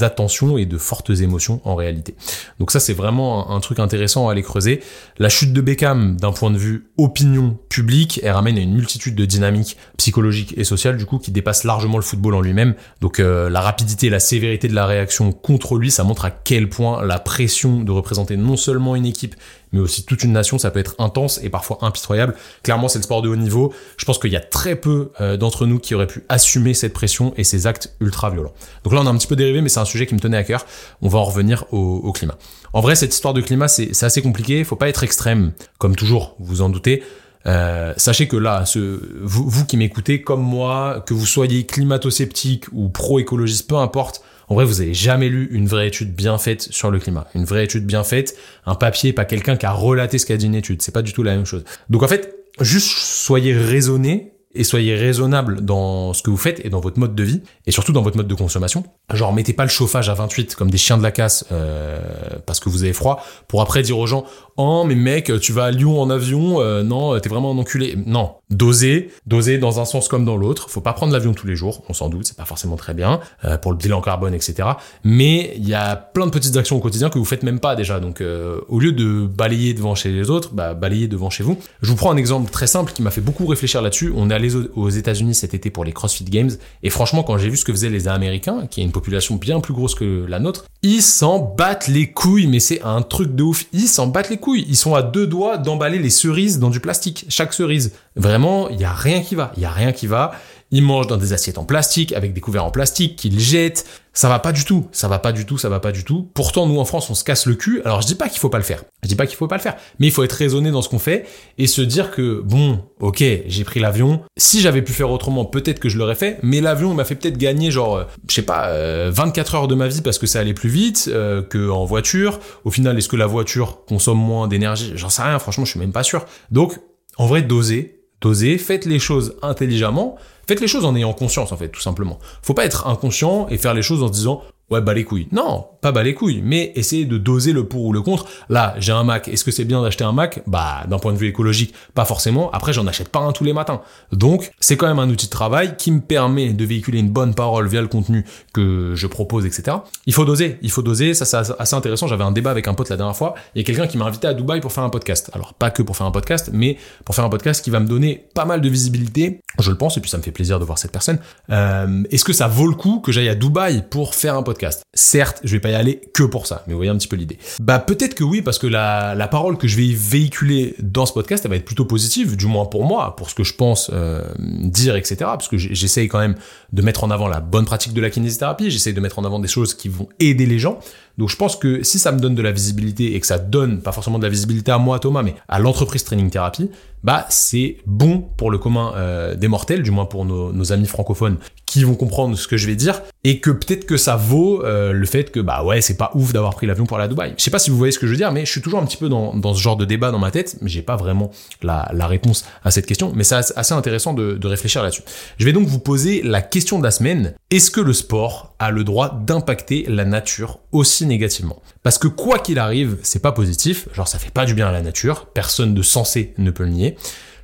attentions et de fortes émotions en réalité. Donc ça, c'est vraiment un, truc intéressant à aller creuser. La chute de Beckham, d'un point de vue opinion publique, elle ramène à une multitude de dynamiques psychologiques et sociales, du coup, qui dépassent largement le football en lui-même. Donc euh, la rapidité et la sévérité de la réaction contre lui, ça montre à quel point la pression de non seulement une équipe, mais aussi toute une nation, ça peut être intense et parfois impitoyable. Clairement, c'est le sport de haut niveau. Je pense qu'il y a très peu euh, d'entre nous qui auraient pu assumer cette pression et ces actes ultra violents. Donc là, on a un petit peu dérivé, mais c'est un sujet qui me tenait à cœur. On va en revenir au, climat. En vrai, cette histoire de climat, c'est assez compliqué. Faut pas être extrême, comme toujours, vous en doutez. Euh, sachez que là, ce, vous, vous qui m'écoutez, comme moi, que vous soyez climato-sceptique ou pro-écologiste, peu importe, en vrai, vous avez jamais lu une vraie étude bien faite sur le climat. Une vraie étude bien faite, un papier, pas quelqu'un qui a relaté ce qu'a dit une étude. C'est pas du tout la même chose. Donc en fait, juste soyez raisonné et soyez raisonnable dans ce que vous faites et dans votre mode de vie et surtout dans votre mode de consommation. Genre mettez pas le chauffage à 28 comme des chiens de la casse euh, parce que vous avez froid pour après dire aux gens oh mais mec tu vas à Lyon en avion euh, non t'es vraiment un enculé non doser doser dans un sens comme dans l'autre. Faut pas prendre l'avion tous les jours on s'en doute c'est pas forcément très bien euh, pour le bilan carbone etc mais il y a plein de petites actions au quotidien que vous faites même pas déjà. Donc euh, au lieu de balayer devant chez les autres bah balayez devant chez vous. Je vous prends un exemple très simple qui m'a fait beaucoup réfléchir là-dessus. On est allé aux États-Unis cet été pour les CrossFit Games. Et franchement quand j'ai vu ce que faisaient les Américains qui est une population bien plus grosse que la nôtre ils s'en battent les couilles. Mais c'est un truc de ouf. Ils s'en battent les couilles. Ils sont à deux doigts d'emballer les cerises dans du plastique. Chaque cerise. Vraiment, il y a rien qui va. Il y a rien qui va. Ils mangent dans des assiettes en plastique, avec des couverts en plastique, qu'ils jettent. Ça va pas du tout. Ça va pas du tout, ça va pas du tout. Pourtant, nous, en France, on se casse le cul. Alors, je dis pas qu'il faut pas le faire. Je dis pas qu'il faut pas le faire. Mais il faut être raisonné dans ce qu'on fait et se dire que, bon, ok, j'ai pris l'avion. Si j'avais pu faire autrement, peut-être que je l'aurais fait. Mais l'avion m'a fait peut-être gagner, genre, euh, je sais pas, 24 euh, heures de ma vie parce que ça allait plus vite euh, que voiture. Au final, est-ce que la voiture consomme moins d'énergie? J'en sais rien. Franchement, je suis même pas sûr. Donc, en vrai, doser, doser, faites les choses intelligemment Faites les choses en ayant conscience, en fait, tout simplement. Faut pas être inconscient et faire les choses en se disant, ouais, bah les couilles. Non, pas bah les couilles, mais essayer de doser le pour ou le contre. Là, j'ai un Mac, est-ce que c'est bien d'acheter un Mac? Bah, d'un point de vue écologique, pas forcément. Après, j'en achète pas un tous les matins. Donc, c'est quand même un outil de travail qui me permet de véhiculer une bonne parole via le contenu que je propose, etc. Il faut doser, il faut doser, ça c'est assez intéressant. J'avais un débat avec un pote la dernière fois. Il y a quelqu'un qui m'a invité à Dubaï pour faire un podcast. Alors, pas que pour faire un podcast, mais pour faire un podcast qui va me donner pas mal de visibilité, je le pense, et puis ça me fait plaisir de voir cette personne. Euh, est-ce que ça vaut le coup que j'aille à Dubaï pour faire un podcast? Certes, je vais pas y aller que pour ça, mais vous voyez un petit peu l'idée. Bah peut-être que oui, parce que la, parole que je vais véhiculer dans ce podcast, elle va être plutôt positive, du moins pour moi, pour ce que je pense euh, dire, etc. Parce que j'essaye quand même de mettre en avant la bonne pratique de la kinésithérapie, j'essaye de mettre en avant des choses qui vont aider les gens. Donc je pense que si ça me donne de la visibilité et que ça donne pas forcément de la visibilité à moi Thomas, mais à l'entreprise Training Therapy, bah c'est bon pour le commun euh, des mortels, du moins pour nos, nos, amis francophones qui vont comprendre ce que je vais dire et que peut-être que ça vaut euh, le fait que bah ouais c'est pas ouf d'avoir pris l'avion pour aller à Dubaï. Je sais pas si vous voyez ce que je veux dire, mais je suis toujours un petit peu dans, dans ce genre de débat dans ma tête, mais j'ai pas vraiment la, la, réponse à cette question, mais c'est assez intéressant de, de réfléchir là-dessus. Je vais donc vous poser la question de la semaine est-ce que le sport a le droit d'impacter la nature aussi négativement Parce que quoi qu'il arrive, c'est pas positif, genre ça fait pas du bien à la nature, personne de sensé ne peut le nier.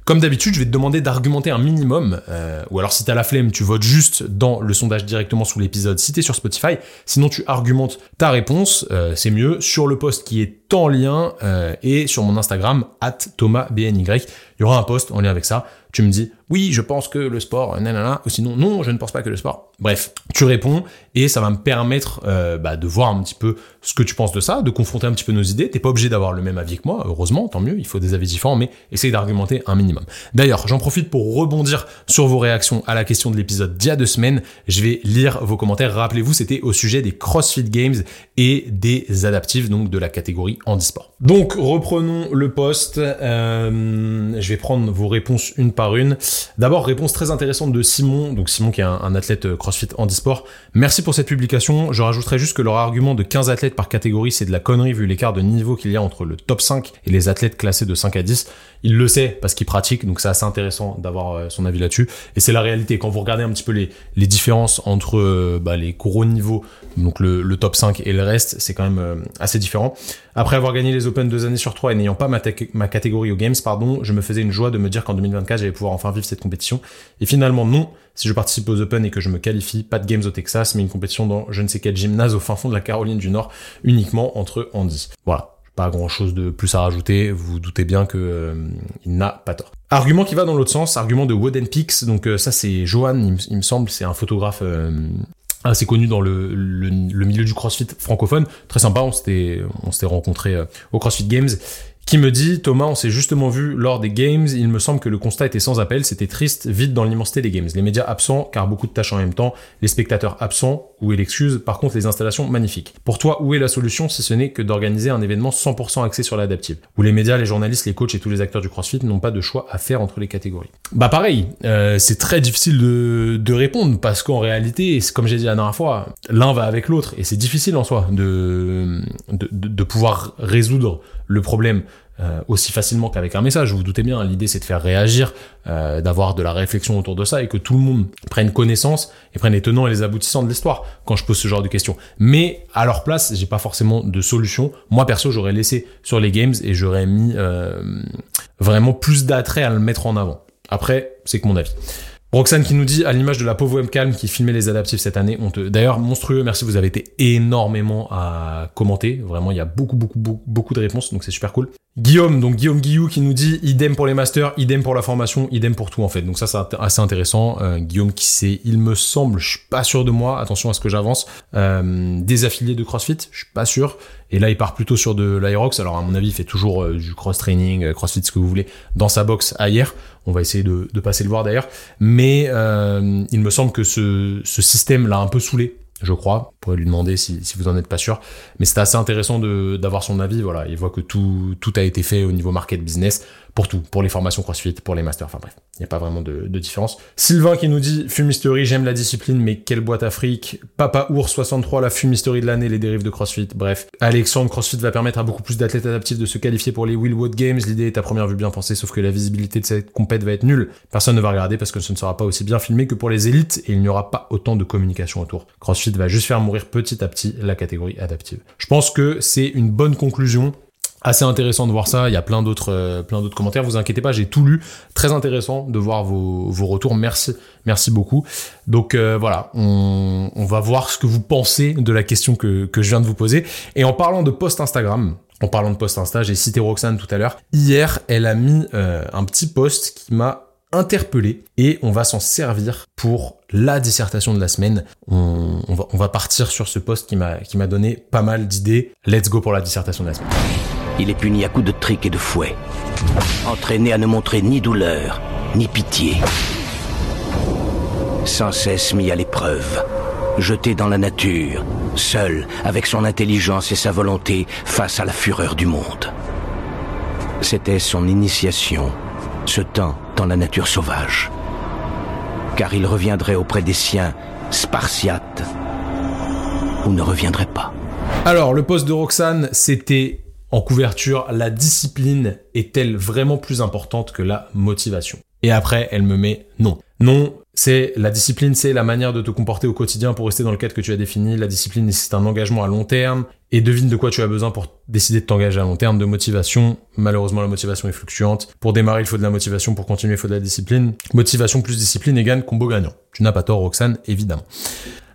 Comme d'habitude, je vais te demander d'argumenter un minimum, euh, ou alors si t'as la flemme, tu votes juste dans le sondage directement sous l'épisode si t'es sur Spotify. Sinon, tu argumentes ta réponse, euh, c'est mieux, sur le post qui est en lien euh, et sur mon Instagram, at ThomasBNY. Il y aura un post en lien avec ça tu me dis oui, je pense que le sport, nanana, ou sinon non, je ne pense pas que le sport. Bref, tu réponds et ça va me permettre euh, bah, de voir un petit peu ce que tu penses de ça, de confronter un petit peu nos idées. T'es pas obligé d'avoir le même avis que moi, heureusement, tant mieux. Il faut des avis différents, mais essaye d'argumenter un minimum. D'ailleurs, j'en profite pour rebondir sur vos réactions à la question de l'épisode d'il y a deux semaines. Je vais lire vos commentaires. Rappelez-vous, c'était au sujet des CrossFit Games et des adaptifs, donc de la catégorie handisport. Donc reprenons le poste. Euh, je vais prendre vos réponses une par une. D'abord, réponse très intéressante de Simon, donc Simon qui est un, athlète euh, CrossFit handisport. Merci pour cette publication. Je rajouterai juste que leur argument de 15 athlètes par catégorie, c'est de la connerie vu l'écart de niveau qu'il y a entre le top 5 et les athlètes classés de 5 à 10. Il le sait parce qu'il pratique, donc c'est assez intéressant d'avoir euh, son avis là-dessus. Et c'est la réalité. Quand vous regardez un petit peu les, les différences entre euh, bah, les gros niveaux, donc le, le, top 5 et le reste, c'est quand même assez différent. Après, avoir gagné les Open deux années sur trois et n'ayant pas ma, catégorie aux Games, pardon, je me faisais une joie de me dire qu'en 2024 j'allais pouvoir enfin vivre cette compétition. Et finalement non, si je participe aux Open et que je me qualifie, pas de Games au Texas, mais une compétition dans je ne sais quel gymnase au fin fond de la Caroline du Nord, uniquement entre Andy. Voilà pas grand chose de plus à rajouter, vous, vous doutez bien que euh, il n'a pas tort. Argument qui va dans l'autre sens, argument de Woden Peaks, donc euh, ça c'est Johan, il, me semble, c'est un photographe euh, assez connu dans le, le, milieu du CrossFit francophone, très sympa, on s'était on s'était rencontré au CrossFit Games qui me dit Thomas, on s'est justement vu lors des games, il me semble que le constat était sans appel, c'était triste, vite dans l'immensité des games. Les médias absents, car beaucoup de tâches en même temps, les spectateurs absents, où est l'excuse, par contre les installations magnifiques. Pour toi, où est la solution si ce n'est que d'organiser un événement 100% axé sur l'adaptive, où les médias, les journalistes, les coachs et tous les acteurs du CrossFit n'ont pas de choix à faire entre les catégories? Bah pareil, euh, c'est très difficile de, de répondre, parce qu'en réalité, comme j'ai dit la dernière fois, l'un va avec l'autre, et c'est difficile en soi de, de, de pouvoir résoudre le problème euh, aussi facilement qu'avec un message. Vous vous doutez bien, l'idée c'est de faire réagir, euh, d'avoir de la réflexion autour de ça et que tout le monde prenne connaissance et prenne les tenants et les aboutissants de l'histoire quand je pose ce genre de questions. Mais à leur place, j'ai pas forcément de solution. Moi perso, j'aurais laissé sur les games et j'aurais mis euh, vraiment plus d'attrait à le mettre en avant. Après, c'est que mon avis. Roxane qui nous dit, à l'image de la pauvre webcam qui filmait les adaptifs cette année, on te... D'ailleurs, monstrueux, merci, vous avez été énormément à commenter. Vraiment, il y a beaucoup, beaucoup, beaucoup, beaucoup de réponses, donc c'est super cool. Guillaume, donc Guillaume Guillou qui nous dit idem pour les masters, idem pour la formation, idem pour tout en fait. Donc ça c'est assez intéressant. Euh, Guillaume qui sait, il me semble, je suis pas sûr de moi, attention à ce que j'avance, euh, des affiliés de CrossFit, je suis pas sûr. Et là il part plutôt sur de l'Aerox. Alors à mon avis il fait toujours euh, du cross training, CrossFit ce que vous voulez dans sa box ailleurs. On va essayer de, de passer le voir d'ailleurs. Mais il me semble que ce, ce système l'a un peu saoulé je crois. Vous pourrez lui demander si, vous en êtes pas sûr. Mais c'est assez intéressant d'avoir son avis. Voilà, il voit que tout a été fait au niveau market business pour tout, pour les formations CrossFit, pour les masters, enfin bref, il n'y a pas vraiment de, différence. Sylvain qui nous dit Fumistery, j'aime la discipline, mais quelle boîte Afrique. Papa Ours 63, la Fumistery de l'année, les dérives de CrossFit, bref. Alexandre, CrossFit va permettre à beaucoup plus d'athlètes adaptifs de se qualifier pour les Willwood Games. L'idée est à première vue bien pensée, sauf que la visibilité de cette compète va être nulle. Personne ne va regarder parce que ce ne sera pas aussi bien filmé que pour les élites et il n'y aura pas autant de communication autour. CrossFit va juste faire mourir petit à petit la catégorie adaptive. Je pense que c'est une bonne conclusion assez intéressant de voir ça. Il y a plein d'autres, euh, plein d'autres commentaires. Vous inquiétez pas, j'ai tout lu. Très intéressant de voir vos, vos retours. Merci, merci beaucoup. Donc euh, voilà, on, on, va voir ce que vous pensez de la question que, que je viens de vous poser. Et en parlant de post Instagram, en parlant de post Insta, j'ai cité Roxane tout à l'heure. Hier, elle a mis euh, un petit post qui m'a interpellé et on va s'en servir pour la dissertation de la semaine. On, on, va, on va partir sur ce post qui m'a qui m'a donné pas mal d'idées. Let's go pour la dissertation de la semaine. Il est puni à coups de trick et de fouet. Entraîné à ne montrer ni douleur, ni pitié. Sans cesse mis à l'épreuve. Jeté dans la nature, seul, avec son intelligence et sa volonté, face à la fureur du monde. C'était son initiation, ce temps dans la nature sauvage. Car il reviendrait auprès des siens, spartiates, ou ne reviendrait pas. Alors, le poste de Roxane, c'était en couverture, la discipline est-elle vraiment plus importante que la motivation? Et après, elle me met non. Non, c'est la discipline, c'est la manière de te comporter au quotidien pour rester dans le cadre que tu as défini. La discipline, c'est un engagement à long terme. Et devine de quoi tu as besoin pour décider de t'engager à long terme de motivation. Malheureusement, la motivation est fluctuante. Pour démarrer, il faut de la motivation. Pour continuer, il faut de la discipline. Motivation plus discipline égale combo gagnant. Tu n'as pas tort, Roxane, évidemment.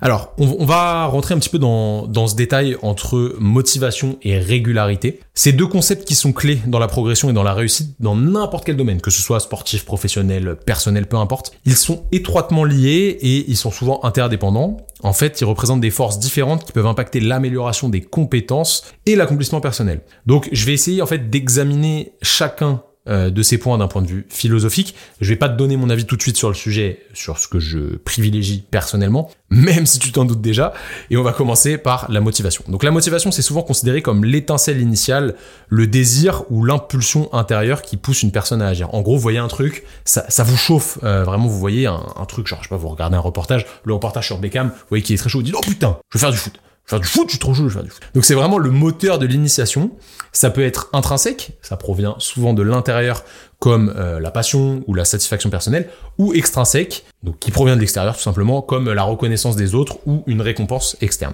Alors, on, va rentrer un petit peu dans, dans ce détail entre motivation et régularité. Ces deux concepts qui sont clés dans la progression et dans la réussite dans n'importe quel domaine, que ce soit sportif, professionnel, personnel, peu importe. Ils sont étroitement liés et ils sont souvent interdépendants. En fait, ils représentent des forces différentes qui peuvent impacter l'amélioration des compétences et l'accomplissement personnel. Donc, je vais essayer en fait d'examiner chacun de ces points d'un point de vue philosophique. Je vais pas te donner mon avis tout de suite sur le sujet, sur ce que je privilégie personnellement, même si tu t'en doutes déjà. Et on va commencer par la motivation. Donc la motivation, c'est souvent considéré comme l'étincelle initiale, le désir ou l'impulsion intérieure qui pousse une personne à agir. En gros, vous voyez un truc, ça, vous chauffe, euh, vraiment, vous voyez un, truc, genre, je sais pas, vous regardez un reportage, le reportage sur Beckham, vous voyez qu'il est très chaud, vous dites, oh putain, je vais faire du foot faire du foot, je suis trop chaud, je faire du foot. Donc c'est vraiment le moteur de l'initiation. Ça peut être intrinsèque, ça provient souvent de l'intérieur comme euh, la passion ou la satisfaction personnelle, ou extrinsèque, donc qui provient de l'extérieur tout simplement, comme la reconnaissance des autres ou une récompense externe.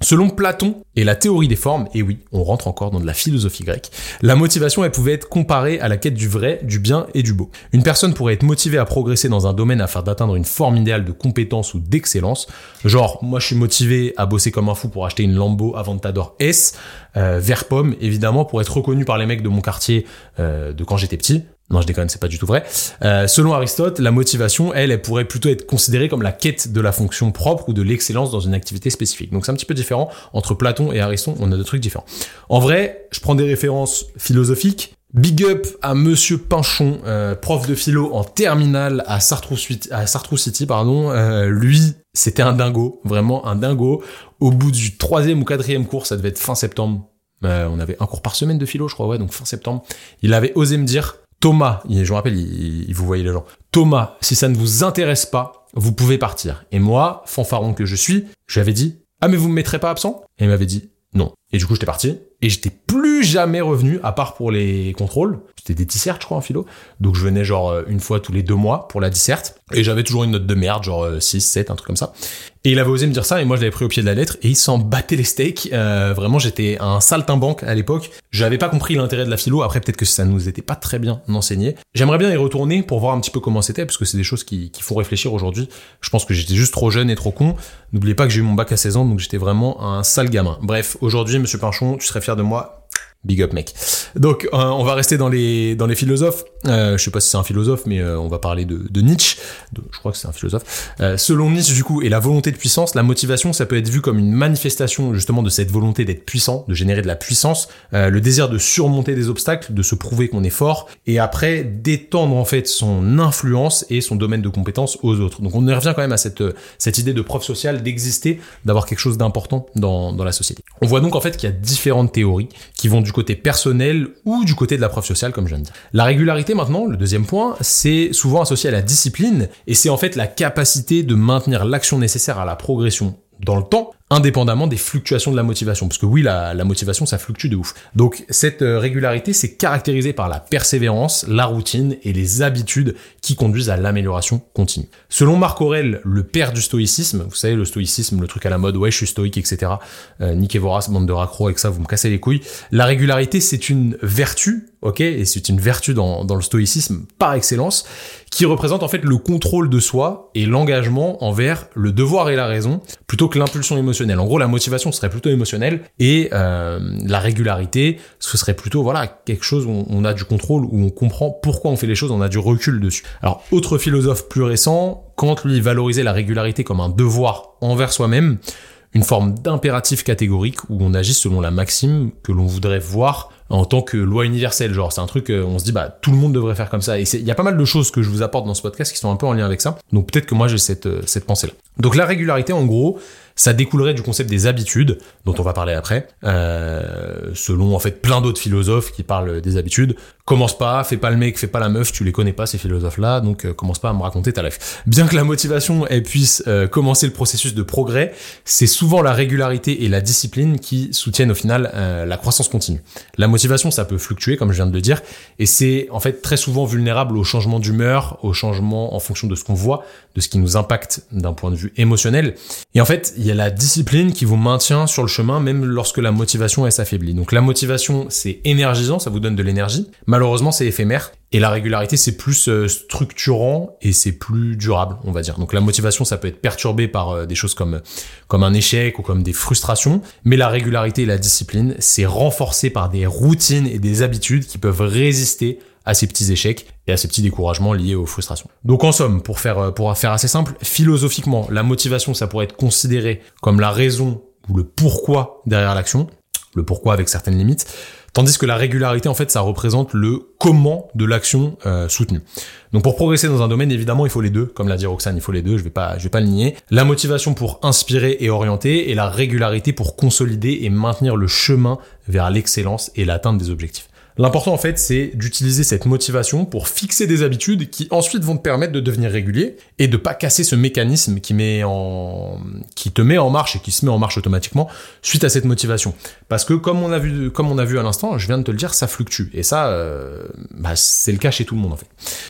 Selon Platon et la théorie des formes, et oui, on rentre encore dans de la philosophie grecque, la motivation, elle pouvait être comparée à la quête du vrai, du bien et du beau. Une personne pourrait être motivée à progresser dans un domaine afin d'atteindre une forme idéale de compétence ou d'excellence. Genre, moi je suis motivé à bosser comme un fou pour acheter une Lambo Aventador S, euh, vert pomme, évidemment, pour être reconnu par les mecs de mon quartier euh, de quand j'étais petit. Non, je déconne, c'est pas du tout vrai. Euh, selon Aristote, la motivation, elle, elle pourrait plutôt être considérée comme la quête de la fonction propre ou de l'excellence dans une activité spécifique. Donc c'est un petit peu différent entre Platon et Aristote, on a deux trucs différents. En vrai, je prends des références philosophiques. Big up à Monsieur Pinchon, euh, prof de philo en terminale à Sartrou, à Sartrou City, pardon. Euh, lui, c'était un dingo, vraiment un dingo. Au bout du troisième ou quatrième cours, ça devait être fin septembre. Euh, on avait un cours par semaine de philo, je crois, ouais, donc fin septembre. Il avait osé me dire, Thomas, je vous rappelle, il, vous voyez les gens. Thomas, si ça ne vous intéresse pas, vous pouvez partir. Et moi, fanfaron que je suis, j'avais dit, ah mais vous me mettrez pas absent? Et il m'avait dit, non. Et du coup, j'étais parti. Et j'étais plus jamais revenu, à part pour les contrôles. C'était des dissertes, je crois, en philo. Donc je venais genre euh, une fois tous les deux mois pour la disserte. Et j'avais toujours une note de merde, genre 6, euh, 7, un truc comme ça. Et il avait osé me dire ça, et moi je l'avais pris au pied de la lettre, et il s'en battait les steaks. Euh, vraiment, j'étais un saltimbanque à l'époque. J'avais pas compris l'intérêt de la philo. Après, peut-être que ça nous était pas très bien enseigné. J'aimerais bien y retourner pour voir un petit peu comment c'était, parce que c'est des choses qui, qui font réfléchir aujourd'hui. Je pense que j'étais juste trop jeune et trop con. N'oubliez pas que j'ai eu mon bac à 16 ans, donc j'étais vraiment un sale gamin. Bref, aujourd'hui, monsieur Pinchon, tu serais fier de moi. Big up mec. Donc euh, on va rester dans les dans les philosophes. Euh, je sais pas si c'est un philosophe, mais euh, on va parler de, de Nietzsche. je crois que c'est un philosophe. Euh, selon Nietzsche du coup, et la volonté de puissance, la motivation, ça peut être vu comme une manifestation justement de cette volonté d'être puissant, de générer de la puissance, le désir de surmonter des obstacles, de se prouver qu'on est fort, et après d'étendre en fait son influence et son domaine de compétence aux autres. Donc on revient quand même à cette cette idée de preuve sociale, d'exister, d'avoir quelque chose d'important dans dans la société. On voit donc en fait qu'il y a différentes théories qui vont du côté personnel ou du côté de la preuve sociale, comme je viens de dire. La régularité maintenant, le deuxième point, c'est souvent associé à la discipline, et c'est en fait la capacité de maintenir l'action nécessaire à la progression dans le temps, indépendamment des fluctuations de la motivation. Parce que oui, la, motivation, ça fluctue de ouf. Donc cette euh, régularité, c'est caractérisé par la persévérance, la routine et les habitudes qui conduisent à l'amélioration continue. Selon Marc Aurel, le père du stoïcisme, vous savez, le stoïcisme, le truc à la mode, ouais, je suis stoïque, etc. Euh, Voras, bande de raccro, avec ça, vous me cassez les couilles. La régularité, c'est une vertu, ok, et c'est une vertu dans, dans le stoïcisme par excellence, qui représente en fait le contrôle de soi et l'engagement envers le devoir et la raison, plutôt que l'impulsion émotionnelle. En gros, la motivation serait plutôt émotionnelle et euh, la régularité, ce serait plutôt voilà quelque chose où on a du contrôle, où on comprend pourquoi on fait les choses, on a du recul dessus. Alors, autre philosophe plus récent, Kant lui valorisait la régularité comme un devoir envers soi-même, une forme d'impératif catégorique où on agit selon la maxime que l'on voudrait voir en tant que loi universelle. Genre, c'est un truc, euh, on se dit, bah, tout le monde devrait faire comme ça. Et il y a pas mal de choses que je vous apporte dans ce podcast qui sont un peu en lien avec ça. Donc peut-être que moi j'ai cette, euh, cette pensée-là. Donc la régularité, en gros, ça découlerait du concept des habitudes, dont on va parler après, euh, selon en fait plein d'autres philosophes qui parlent des habitudes. Commence pas, fais pas le mec, fais pas la meuf, tu les connais pas ces philosophes-là, donc euh, commence pas à me raconter ta life. Bien que la motivation elle puisse euh, commencer le processus de progrès, c'est souvent la régularité et la discipline qui soutiennent au final euh, la croissance continue. La motivation ça peut fluctuer comme je viens de le dire, et c'est en fait très souvent vulnérable au changement d'humeur, au changement en fonction de ce qu'on voit, de ce qui nous impacte d'un point de vue émotionnel. Et en fait, il y a la discipline qui vous maintient sur le chemin même lorsque la motivation s'affaiblit. Donc la motivation, c'est énergisant, ça vous donne de l'énergie. Malheureusement, c'est éphémère. Et la régularité, c'est plus euh, structurant et c'est plus durable, on va dire. Donc la motivation, ça peut être perturbé par euh, des choses comme, comme un échec ou comme des frustrations. Mais la régularité et la discipline, c'est renforcé par des routines et des habitudes qui peuvent résister à ces petits échecs et à ces petits découragements liés aux frustrations. Donc en somme, pour faire, euh, pour faire assez simple, philosophiquement, la motivation, ça pourrait être considéré comme la raison ou le pourquoi derrière l'action, le pourquoi avec certaines limites, tandis que la régularité, en fait, ça représente le comment de l'action euh, soutenue. Donc pour progresser dans un domaine, évidemment, il faut les deux, comme l'a dit Roxane, il faut les deux, je vais pas, je vais pas le nier. La motivation pour inspirer et orienter, et la régularité pour consolider et maintenir le chemin vers l'excellence et l'atteinte des objectifs. L'important en fait, c'est d'utiliser cette motivation pour fixer des habitudes qui ensuite vont te permettre de devenir régulier et de pas casser ce mécanisme qui met en qui te met en marche et qui se met en marche automatiquement suite à cette motivation. Parce que comme on a vu comme on a vu à l'instant, je viens de te le dire, ça fluctue et ça euh, bah, c'est le cas chez tout le monde en fait.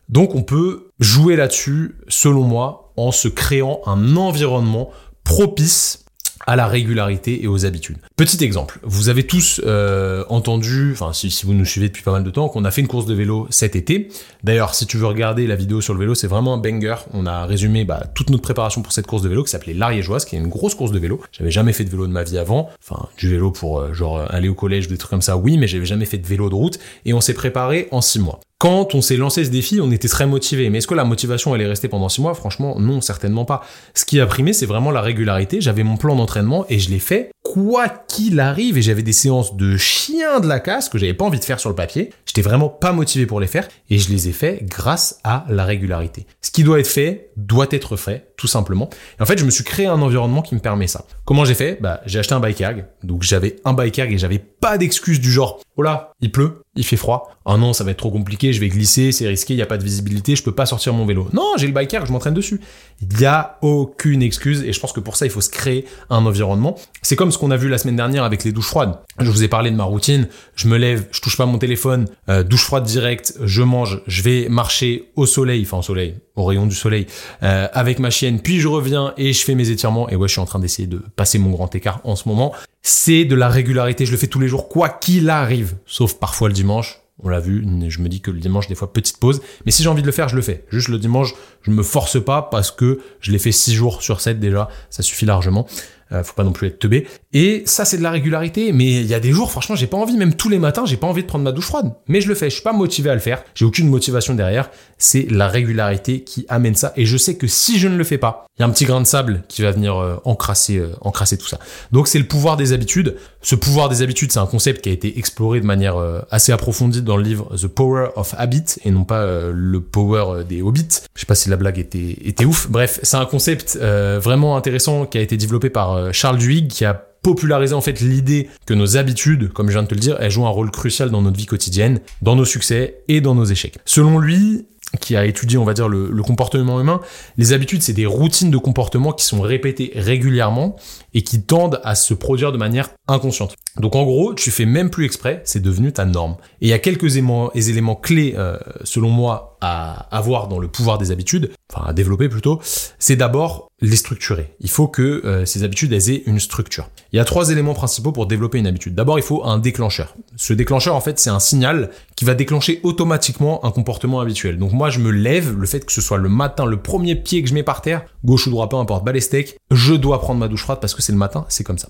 Donc on peut jouer là-dessus selon moi en se créant un environnement propice à la régularité et aux habitudes. Petit exemple, vous avez tous euh, entendu, enfin si, si, vous nous suivez depuis pas mal de temps, qu'on a fait une course de vélo cet été. D'ailleurs, si tu veux regarder la vidéo sur le vélo, c'est vraiment un banger. On a résumé bah, toute notre préparation pour cette course de vélo qui s'appelait l'Ariégeoise, qui est une grosse course de vélo. J'avais jamais fait de vélo de ma vie avant, enfin du vélo pour euh, genre aller au collège, des trucs comme ça, oui, mais j'avais jamais fait de vélo de route. Et on s'est préparé en six mois. Quand on s'est lancé ce défi, on était très motivé. Mais est-ce que la motivation, elle est restée pendant six mois? Franchement, non, certainement pas. Ce qui a primé, c'est vraiment la régularité. J'avais mon plan d'entraînement et je l'ai fait quoi qu'il arrive. Et j'avais des séances de chien de la casse que j'avais pas envie de faire sur le papier. J'étais vraiment pas motivé pour les faire et je les ai fait grâce à la régularité. Ce qui doit être fait doit être fait, tout simplement. Et en fait, je me suis créé un environnement qui me permet ça. Comment j'ai fait? Bah, j'ai acheté un bike erg. Donc j'avais un bike erg et j'avais pas d'excuse du genre "Oh là, il pleut, il fait froid. Oh non, ça va être trop compliqué, je vais glisser, c'est risqué, il y a pas de visibilité, je peux pas sortir mon vélo." Non, j'ai le bike erg, je m'entraîne dessus. Il y a aucune excuse et je pense que pour ça, il faut se créer un environnement. C'est comme ce qu'on a vu la semaine dernière avec les douches froides. Je vous ai parlé de ma routine, je me lève, je touche pas mon téléphone, euh, douche froide direct, je mange, je vais marcher au soleil, enfin au soleil, au rayon du soleil, euh, avec ma chienne, puis je reviens et je fais mes étirements. Et ouais, je suis en train d'essayer de passer mon grand écart en ce moment. C'est de la régularité, je le fais tous les jours, quoi qu'il arrive, sauf parfois le dimanche. On l'a vu, je me dis que le dimanche, des fois, petite pause. Mais si j'ai envie de le faire, je le fais. Juste le dimanche, je me force pas parce que je l'ai fait 6 jours sur 7 déjà. Ça suffit largement. Euh, faut pas non plus être teubé. Et ça, c'est de la régularité. Mais il y a des jours, franchement, j'ai pas envie, même tous les matins, j'ai pas envie de prendre ma douche froide. Mais je le fais. Je suis pas motivé à le faire. J'ai aucune motivation derrière. C'est la régularité qui amène ça. Et je sais que si je ne le fais pas, il y a un petit grain de sable qui va venir euh, encrasser, euh, encrasser tout ça. Donc c'est le pouvoir des habitudes. Ce pouvoir des habitudes, c'est un concept qui a été exploré de manière euh, assez approfondie dans le livre The Power of Habit et non pas euh, le power des hobbits. Je sais pas si la blague était, était ouf. Bref, c'est un concept euh, vraiment intéressant qui a été développé par Charles Duhigg qui a popularisé en fait l'idée que nos habitudes, comme je viens de te le dire, elles jouent un rôle crucial dans notre vie quotidienne, dans nos succès et dans nos échecs. Selon lui, qui a étudié, on va dire, le, le comportement humain, les habitudes, c'est des routines de comportement qui sont répétées régulièrement et qui tendent à se produire de manière inconsciente. Donc en gros, tu fais même plus exprès, c'est devenu ta norme. Et il y a quelques éléments, clés, euh, selon moi, à avoir dans le pouvoir des habitudes, enfin à développer plutôt, c'est d'abord les structurer. Il faut que euh, ces habitudes elles aient une structure. Il y a trois éléments principaux pour développer une habitude. D'abord, il faut un déclencheur. Ce déclencheur, en fait, c'est un signal qui va déclencher automatiquement un comportement habituel. Donc moi, je me lève, le fait que ce soit le matin, le premier pied que je mets par terre, gauche ou droit, peu importe, balestec, je dois prendre ma douche froide parce que c'est le matin, c'est comme ça.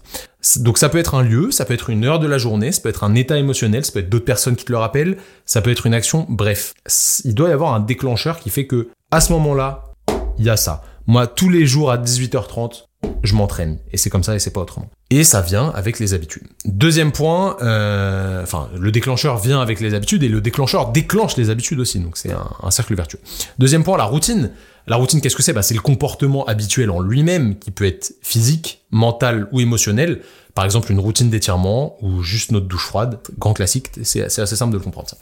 Donc ça peut être un lieu, ça peut être une heure de la journée, ça peut être un état émotionnel, ça peut être d'autres personnes qui te le rappellent, ça peut être une action, bref. Il doit y avoir un déclencheur qui fait que, à ce moment-là, il y a ça. Moi, tous les jours à 18h30, je m'entraîne. Et c'est comme ça et c'est pas autrement. Et ça vient avec les habitudes. Deuxième point, euh, enfin, le déclencheur vient avec les habitudes et le déclencheur déclenche les habitudes aussi. Donc c'est un, un cercle vertueux. Deuxième point, la routine. La routine, qu'est-ce que c'est? Bah, C'est le comportement habituel en lui-même qui peut être physique, mental ou émotionnel. Par exemple, une routine d'étirement ou juste notre douche froide. Grand classique, c'est assez simple de le comprendre ça.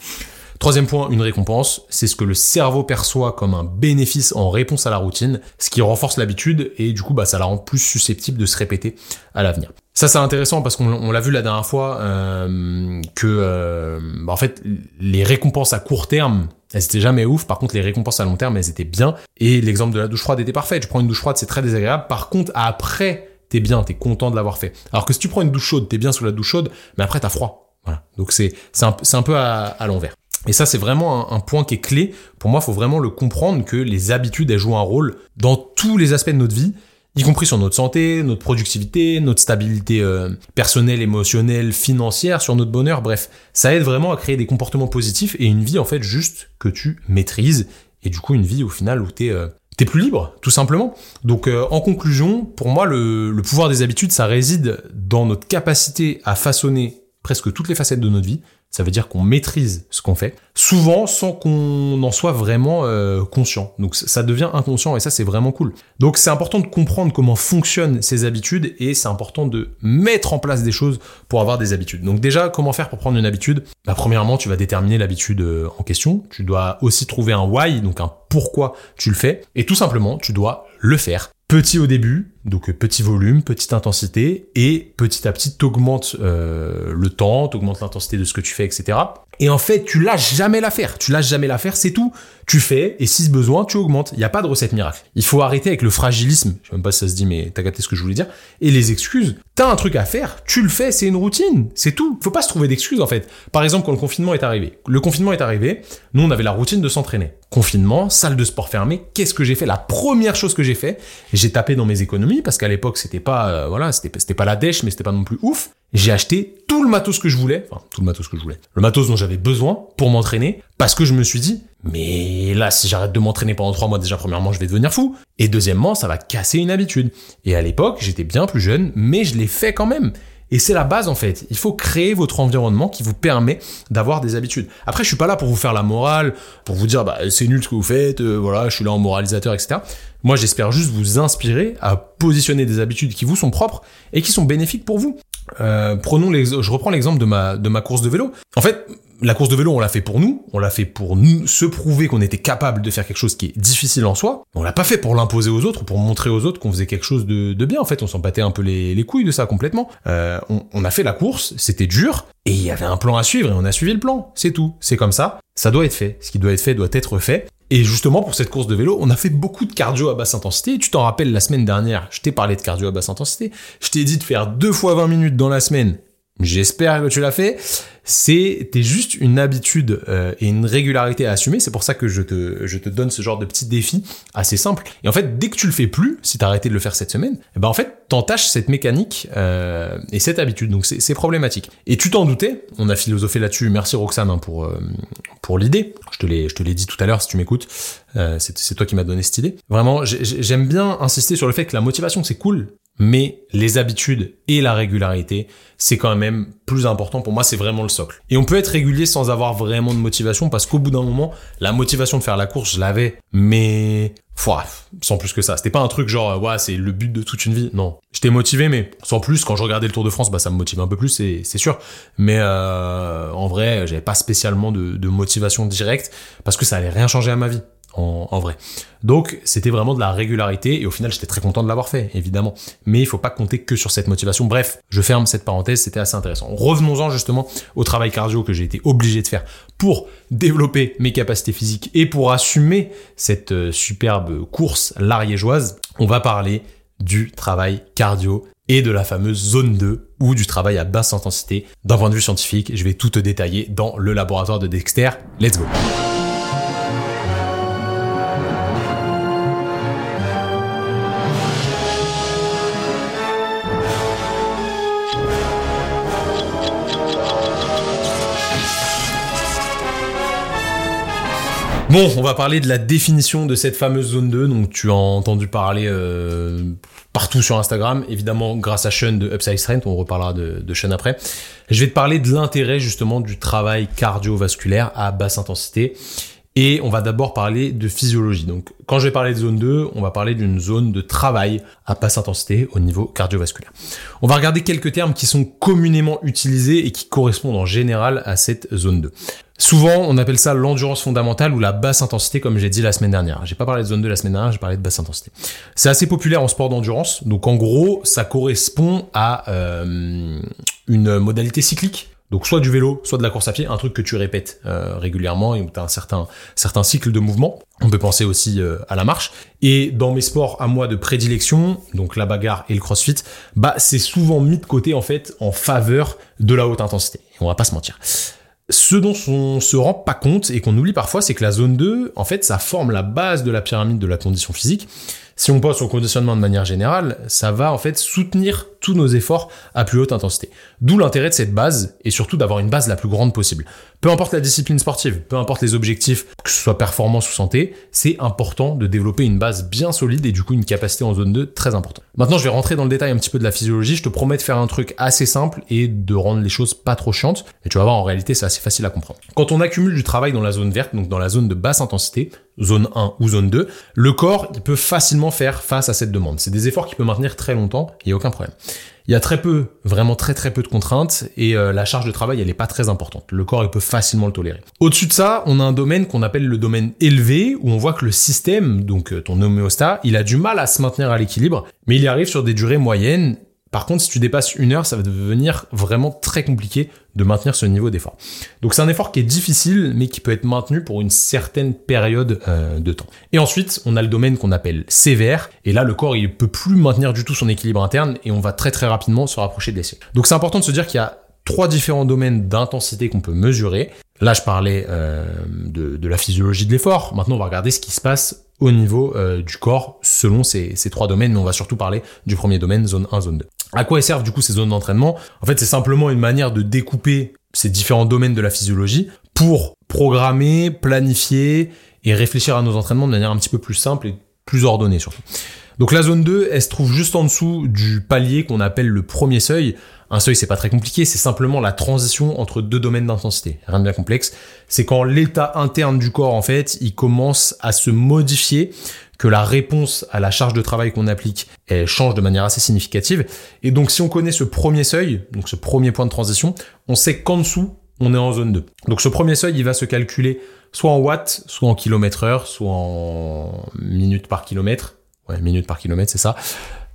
Troisième point, une récompense, c'est ce que le cerveau perçoit comme un bénéfice en réponse à la routine, ce qui renforce l'habitude et du coup bah, ça la rend plus susceptible de se répéter à l'avenir. Ça c'est intéressant parce qu'on l'a vu la dernière fois euh, que euh, bah, en fait les récompenses à court terme elles étaient jamais ouf. Par contre, les récompenses à long terme, elles étaient bien. Et l'exemple de la douche froide était parfait. Tu prends une douche froide, c'est très désagréable. Par contre, après, t'es bien, t'es content de l'avoir fait. Alors que si tu prends une douche chaude, t'es bien sous la douche chaude, mais après t'as froid. Voilà. Donc c'est c'est un, peu à, l'envers. Et ça, c'est vraiment un, un, point qui est clé. Pour moi, il faut vraiment le comprendre que les habitudes, elles jouent un rôle dans tous les aspects de notre vie y compris sur notre santé, notre productivité, notre stabilité euh, personnelle, émotionnelle, financière, sur notre bonheur, bref, ça aide vraiment à créer des comportements positifs et une vie en fait juste que tu maîtrises et du coup une vie au final où t'es euh, t'es plus libre, tout simplement. Donc euh, en conclusion, pour moi le, le pouvoir des habitudes, ça réside dans notre capacité à façonner presque toutes les facettes de notre vie, ça veut dire qu'on maîtrise ce qu'on fait, souvent sans qu'on en soit vraiment euh, conscient. Donc ça devient inconscient et ça c'est vraiment cool. Donc c'est important de comprendre comment fonctionnent ces habitudes et c'est important de mettre en place des choses pour avoir des habitudes. Donc déjà, comment faire pour prendre une habitude? Bah, Premièrement, tu vas déterminer l'habitude euh, en question. Tu dois aussi trouver un why, donc un pourquoi tu le fais. Et tout simplement, tu dois le faire petit au début, donc euh, petit volume, petite intensité, et petit à petit t'augmentes euh, le temps, t'augmentes l'intensité de ce que tu fais, etc. Et en fait, tu lâches jamais l'affaire. Tu lâches jamais l'affaire, c'est tout. Tu fais, et si besoin, tu augmentes. Il n'y a pas de recette miracle. Il faut arrêter avec le fragilisme. Je sais même pas si ça se dit, mais t'as capté ce que je voulais dire. Et les excuses. T'as un truc à faire, tu le fais, c'est une routine. C'est tout. Faut pas se trouver d'excuses, en fait. Par exemple, quand le confinement est arrivé. Le confinement est arrivé, nous, on avait la routine de s'entraîner. Confinement, salle de sport fermée. Qu'est-ce que j'ai fait? La première chose que j'ai fait, j'ai tapé dans mes économies, parce qu'à l'époque, c'était pas, euh, voilà, c'était, c'était pas la dèche, mais c'était pas non plus ouf. J'ai acheté tout le matos que je voulais, enfin, tout le matos que je voulais. Le matos dont j'avais besoin pour m'entraîner, parce que je me suis dit, mais là, si j'arrête de m'entraîner pendant trois mois, déjà, premièrement, je vais devenir fou. Et deuxièmement, ça va casser une habitude. Et à l'époque, j'étais bien plus jeune, mais je l'ai fait quand même. Et c'est la base en fait. Il faut créer votre environnement qui vous permet d'avoir des habitudes. Après, je suis pas là pour vous faire la morale, pour vous dire bah c'est nul ce que vous faites, euh, voilà, je suis là en moralisateur, etc. Moi, j'espère juste vous inspirer à positionner des habitudes qui vous sont propres et qui sont bénéfiques pour vous. Euh, prenons je reprends l'exemple de ma de ma course de vélo. En fait, la course de vélo, on l'a fait pour nous, on l'a fait pour nous, se prouver qu'on était capable de faire quelque chose qui est difficile en soi. On l'a pas fait pour l'imposer aux autres, pour montrer aux autres qu'on faisait quelque chose de, de, bien. En fait, on s'en battait un peu les, les couilles de ça complètement. Euh, on, a fait la course, c'était dur, et il y avait un plan à suivre, et on a suivi le plan. C'est tout, c'est comme ça. Ça doit être fait. Ce qui doit être fait doit être fait. Et justement, pour cette course de vélo, on a fait beaucoup de cardio à basse intensité. Tu t'en rappelles, la semaine dernière, je t'ai parlé de cardio à basse intensité. Je t'ai dit de faire deux fois 20 minutes dans la semaine. J'espère que tu l'as fait. C'était juste une habitude euh, et une régularité à assumer. C'est pour ça que je te, je te donne ce genre de petit défi assez simple. Et en fait, dès que tu le fais plus, si t'as arrêté de le faire cette semaine, eh ben en fait, t'entaches cette mécanique euh, et cette habitude. Donc c'est problématique. Et tu t'en doutais. On a philosophé là-dessus. Merci Roxane hein, pour euh, pour l'idée. Je te l'ai je te l'ai dit tout à l'heure si tu m'écoutes. Euh, c'est toi qui m'as donné cette idée. Vraiment, j'aime bien insister sur le fait que la motivation c'est cool, mais les habitudes et la régularité, c'est quand même plus important. Pour moi, c'est vraiment le socle. Et on peut être régulier sans avoir vraiment de motivation parce qu'au bout d'un moment, la motivation de faire la course, je l'avais, mais Fouah, sans plus que ça. C'était pas un truc genre, ouais, c'est le but de toute une vie. Non. J'étais motivé, mais sans plus. Quand je regardais le Tour de France, bah, ça me motivait un peu plus, c'est sûr. Mais euh, en vrai, j'avais pas spécialement de, de motivation directe parce que ça allait rien changer à ma vie en, vrai. Donc c'était vraiment de la régularité et au final j'étais très content de l'avoir fait, évidemment. Mais il faut pas compter que sur cette motivation. Bref, je ferme cette parenthèse, c'était assez intéressant. Revenons-en justement au travail cardio que j'ai été obligé de faire pour développer mes capacités physiques et pour assumer cette euh, superbe course l'ariégeoise. On va parler du travail cardio et de la fameuse zone 2 ou du travail à basse intensité. D'un point de vue scientifique, je vais tout te détailler dans le laboratoire de Dexter. Let's go! Bon, on va parler de la définition de cette fameuse zone 2. Donc, tu as entendu parler euh, partout sur Instagram, évidemment grâce à Sean de Upside Strength. On reparlera de, de Sean après. Je vais te parler de l'intérêt justement du travail cardiovasculaire à basse intensité. Et on va d'abord parler de physiologie. Donc, quand je vais parler de zone 2, on va parler d'une zone de travail à basse intensité au niveau cardiovasculaire. On va regarder quelques termes qui sont communément utilisés et qui correspondent en général à cette zone 2. Souvent, on appelle ça l'endurance fondamentale ou la basse intensité, comme j'ai dit la semaine dernière. J'ai pas parlé de zone 2 la semaine dernière, j'ai parlé de basse intensité. C'est assez populaire en sport d'endurance. Donc, en gros, ça correspond à euh, une modalité cyclique. Donc, soit du vélo, soit de la course à pied, un truc que tu répètes euh, régulièrement et où tu as un certain, certain cycle de mouvement. On peut penser aussi euh, à la marche. Et dans mes sports à moi de prédilection, donc la bagarre et le crossfit, bah c'est souvent mis de côté en fait en faveur de la haute intensité. On va pas se mentir. Ce dont on se rend pas compte et qu'on oublie parfois, c'est que la zone 2, en fait, ça forme la base de la pyramide de la condition physique. Si on pense au conditionnement de manière générale, ça va en fait soutenir tous nos efforts à plus haute intensité. D'où l'intérêt de cette base et surtout d'avoir une base la plus grande possible. Peu importe la discipline sportive, peu importe les objectifs, que ce soit performance ou santé, c'est important de développer une base bien solide et du coup une capacité en zone 2 très importante. Maintenant, je vais rentrer dans le détail un petit peu de la physiologie. Je te promets de faire un truc assez simple et de rendre les choses pas trop chiantes. Et tu vas voir, en réalité, c'est assez facile à comprendre. Quand on accumule du travail dans la zone verte, donc dans la zone de basse intensité, zone 1 ou zone 2, le corps, il peut facilement faire face à cette demande. C'est des efforts qu'il peut maintenir très longtemps, il n'y a aucun problème. Il y a très peu, vraiment très très peu de contraintes et euh, la charge de travail elle est pas très importante. Le corps il peut facilement le tolérer. Au-dessus de ça, on a un domaine qu'on appelle le domaine élevé où on voit que le système, donc euh, ton homéostat, il a du mal à se maintenir à l'équilibre, mais il y arrive sur des durées moyennes Par contre, si tu dépasses une heure, ça va devenir vraiment très compliqué de maintenir ce niveau d'effort. Donc c'est un effort qui est difficile, mais qui peut être maintenu pour une certaine période euh, de temps. Et ensuite, on a le domaine qu'on appelle sévère, et là, le corps, il peut plus maintenir du tout son équilibre interne, et on va très très rapidement se rapprocher de l'essai. Donc c'est important de se dire qu'il y a trois différents domaines d'intensité qu'on peut mesurer. Là, je parlais euh, de, la physiologie de l'effort. Maintenant, on va regarder ce qui se passe au niveau euh, du corps selon ces, trois domaines, mais on va surtout parler du premier domaine, zone 1, zone 2. À quoi servent du coup ces zones d'entraînement? En fait, c'est simplement une manière de découper ces différents domaines de la physiologie pour programmer, planifier et réfléchir à nos entraînements de manière un petit peu plus simple et plus ordonnée surtout. Donc la zone 2, elle se trouve juste en dessous du palier qu'on appelle le premier seuil. Un seuil, c'est pas très compliqué, c'est simplement la transition entre deux domaines d'intensité. Rien de bien complexe. C'est quand l'état interne du corps, en fait, il commence à se modifier, que la réponse à la charge de travail qu'on applique, elle change de manière assez significative. Et donc, si on connaît ce premier seuil, donc ce premier point de transition, on sait qu'en dessous, on est en zone 2. Donc, ce premier seuil, il va se calculer soit en watts, soit en kilomètres heure, soit en minutes par kilomètre. Ouais, minutes par kilomètre, c'est ça.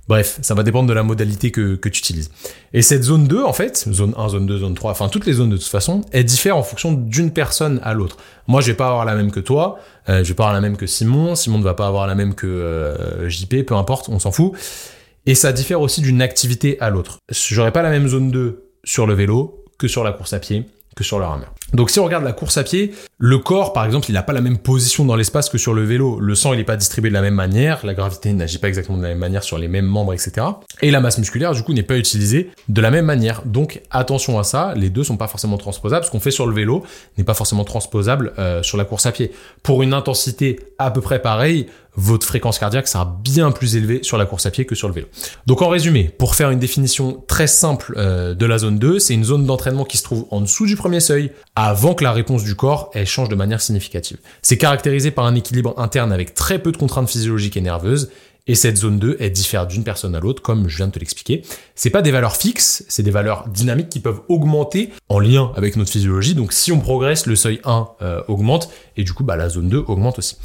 Bref, ça va dépendre de la modalité que, que tu utilises. Et cette zone 2, en fait, zone 1, zone 2, zone 3, enfin toutes les zones de toute façon, elles diffèrent en fonction d'une personne à l'autre. Moi, je vais pas avoir la même que toi, euh, je vais pas avoir la même que Simon, Simon ne va pas avoir la même que euh, JP, peu importe, on s'en fout. Et ça diffère aussi d'une activité à l'autre. J'aurais pas la même zone 2 sur le vélo que sur la course à pied, que sur le rameur. Donc si on regarde la course à pied, le corps par exemple, il n'a pas la même position dans l'espace que sur le vélo. Le sang, il n'est pas distribué de la même manière, la gravité n'agit pas exactement de la même manière sur les mêmes membres, etc. Et la masse musculaire, du coup, n'est pas utilisée de la même manière. Donc attention à ça, les deux sont pas forcément transposables. Ce qu'on fait sur le vélo n'est pas forcément transposable euh, sur la course à pied. Pour une intensité à peu près pareille, votre fréquence cardiaque sera bien plus élevée sur la course à pied que sur le vélo. Donc en résumé, pour faire une définition très simple euh, de la zone 2, c'est une zone d'entraînement qui se trouve en dessous du premier seuil, avant que la réponse du corps elle change de manière significative. C'est caractérisé par un équilibre interne avec très peu de contraintes physiologiques et nerveuses, et cette zone 2, elle diffère d'une personne à l'autre, comme je viens de te l'expliquer. C'est pas des valeurs fixes, c'est des valeurs dynamiques qui peuvent augmenter en lien avec notre physiologie. Donc si on progresse, le seuil 1 euh, augmente, et du coup, bah, la zone 2 augmente aussi.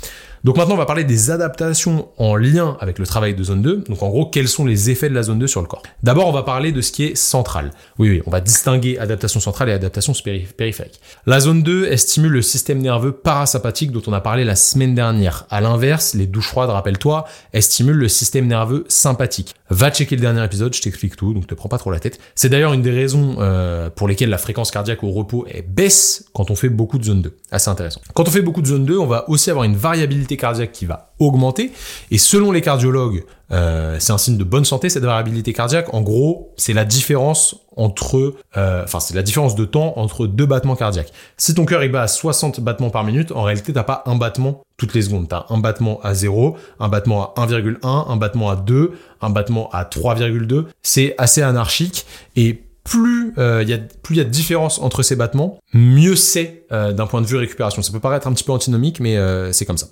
Donc maintenant, on va parler des adaptations en lien avec le travail de zone 2. Donc en gros, quels sont les effets de la zone 2 sur le corps? D'abord, on va parler de ce qui est central. Oui, oui, on va distinguer adaptation centrale et adaptation périphérique. La zone 2, elle stimule le système nerveux parasympathique dont on a parlé la semaine dernière. À l'inverse, les douches froides, rappelle-toi, elles stimulent le système nerveux sympathique. Va checker le dernier épisode, je t'explique tout, donc te prends pas trop la tête. C'est d'ailleurs une des raisons euh, pour lesquelles la fréquence cardiaque au repos est baisse quand on fait beaucoup de zone 2. Assez intéressant. Quand on fait beaucoup de zone 2, on va aussi avoir une variabilité cardiaque qui va augmenter. Et selon les cardiologues, euh, c'est un signe de bonne santé cette variabilité cardiaque. En gros, c'est la différence entre, euh, enfin c'est la différence de temps entre deux battements cardiaques. Si ton cœur il bat à 60 battements par minute, en réalité t'as pas un battement toutes les secondes. T'as un battement à 0, un battement à 1,1, un battement à 2, un battement à 3,2. C'est assez anarchique et plus il euh, y a plus il y a de différence entre ces battements, mieux c'est euh, d'un point de vue récupération. Ça peut paraître un petit peu antinomique, mais euh, c'est comme ça.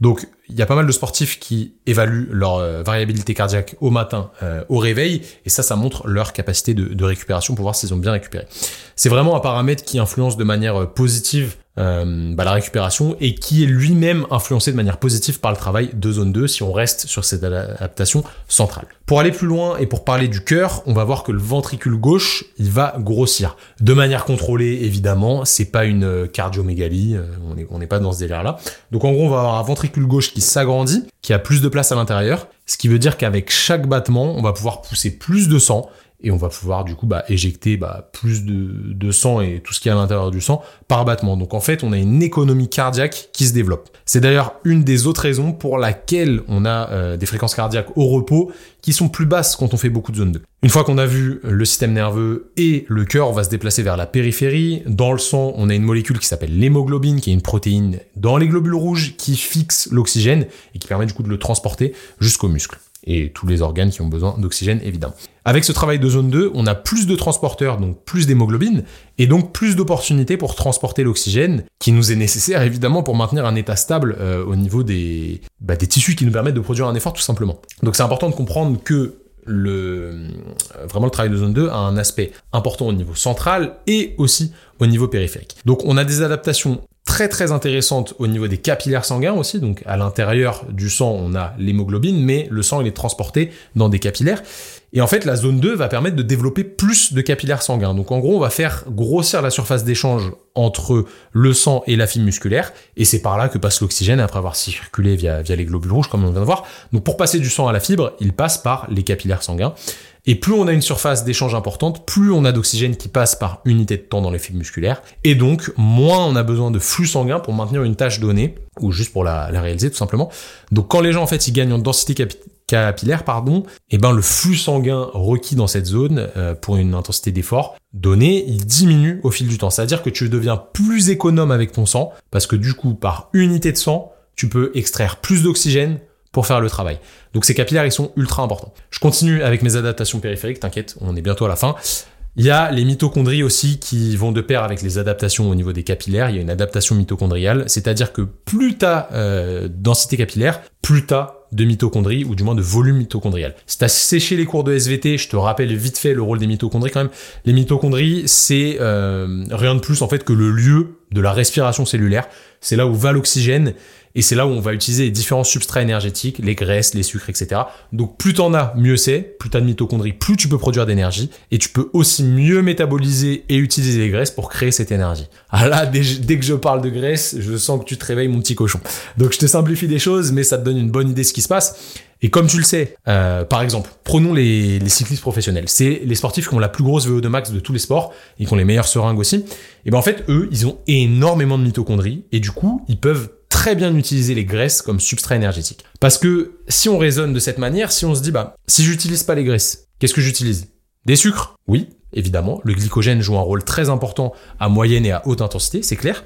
Donc il y a pas mal de sportifs qui évaluent leur variabilité cardiaque au matin, au réveil, et ça, ça montre leur capacité de, récupération pour voir s'ils ont bien récupéré. C'est vraiment un paramètre qui influence de manière positive euh, bah, la récupération et qui est lui-même influencé de manière positive par le travail de zone 2 si on reste sur cette adaptation centrale. Pour aller plus loin et pour parler du cœur, on va voir que le ventricule gauche, il va grossir. De manière contrôlée, évidemment, c'est pas une cardiomégalie, euh, on n'est pas dans ce délire-là. Donc en gros, on va avoir un ventricule gauche qui s'agrandit, qui a plus de place à l'intérieur, ce qui veut dire qu'avec chaque battement, on va pouvoir pousser plus de sang, et on va pouvoir du coup bah, éjecter bah, plus de, sang et tout ce qui est à l'intérieur du sang par battement. Donc en fait, on a une économie cardiaque qui se développe. C'est d'ailleurs une des autres raisons pour laquelle on a euh, des fréquences cardiaques au repos qui sont plus basses quand on fait beaucoup de zone 2. Une fois qu'on a vu le système nerveux et le cœur, on va se déplacer vers la périphérie. Dans le sang, on a une molécule qui s'appelle l'hémoglobine, qui est une protéine dans les globules rouges qui fixe l'oxygène et qui permet du coup de le transporter jusqu'aux muscles et tous les organes qui ont besoin d'oxygène évidemment. Avec ce travail de zone 2, on a plus de transporteurs, donc plus d'hémoglobine, et donc plus d'opportunités pour transporter l'oxygène, qui nous est nécessaire évidemment pour maintenir un état stable euh, au niveau des, bah, des tissus qui nous permettent de produire un effort tout simplement. Donc c'est important de comprendre que le, euh, vraiment le travail de zone 2 a un aspect important au niveau central et aussi au niveau périphérique. Donc on a des adaptations très très intéressante au niveau des capillaires sanguins aussi. Donc à l'intérieur du sang, on a l'hémoglobine, mais le sang il est transporté dans des capillaires. Et en fait, la zone 2 va permettre de développer plus de capillaires sanguins. Donc en gros, on va faire grossir la surface d'échange entre le sang et la fibre musculaire, et c'est par là que passe l'oxygène après avoir circulé via, les globules rouges, comme on vient de voir. Donc pour passer du sang à la fibre, il passe par les capillaires sanguins. Et plus on a une surface d'échange importante, plus on a d'oxygène qui passe par unité de temps dans les fibres musculaires, et donc moins on a besoin de flux sanguin pour maintenir une tâche donnée, ou juste pour la, la réaliser tout simplement. Donc quand les gens en fait ils gagnent en densité capillaire, pardon, et eh ben le flux sanguin requis dans cette zone euh, pour une intensité d'effort donnée, il diminue au fil du temps. C'est-à-dire que tu deviens plus économe avec ton sang, parce que du coup, par unité de sang, tu peux extraire plus d'oxygène pour faire le travail. Donc ces capillaires, ils sont ultra importants. Je continue avec mes adaptations périphériques, t'inquiète, on est bientôt à la fin. Il y a les mitochondries aussi qui vont de pair avec les adaptations au niveau des capillaires. Il y a une adaptation mitochondriale, c'est-à-dire que plus t'as euh, densité capillaire, plus t'as de mitochondries ou du moins de volume mitochondrial. Si t'as séché les cours de SVT, je te rappelle vite fait le rôle des mitochondries quand même. Les mitochondries, c'est euh, rien de plus en fait que le lieu de la respiration cellulaire. C'est là où va l'oxygène et c'est là où on va utiliser les différents substrats énergétiques, les graisses, les sucres, etc. Donc plus t'en as, mieux c'est. Plus t'as de mitochondries, plus tu peux produire d'énergie. Et tu peux aussi mieux métaboliser et utiliser les graisses pour créer cette énergie. Ah là, dès, que je parle de graisse, je sens que tu te réveilles mon petit cochon. Donc je te simplifie des choses, mais ça te donne une bonne idée de ce qui se passe. Et comme tu le sais, euh, par exemple, prenons les, cyclistes professionnels. C'est les sportifs qui ont la plus grosse VO2 max de tous les sports et qui ont les meilleurs seringues aussi. Et ben en fait, eux, ils ont énormément de mitochondries et du coup, ils peuvent très bien utiliser les graisses comme substrat énergétique. Parce que si on raisonne de cette manière, si on se dit, bah, si j'utilise pas les graisses, qu'est-ce que j'utilise? Des sucres? Oui, évidemment. Le glycogène joue un rôle très important à moyenne et à haute intensité, c'est clair.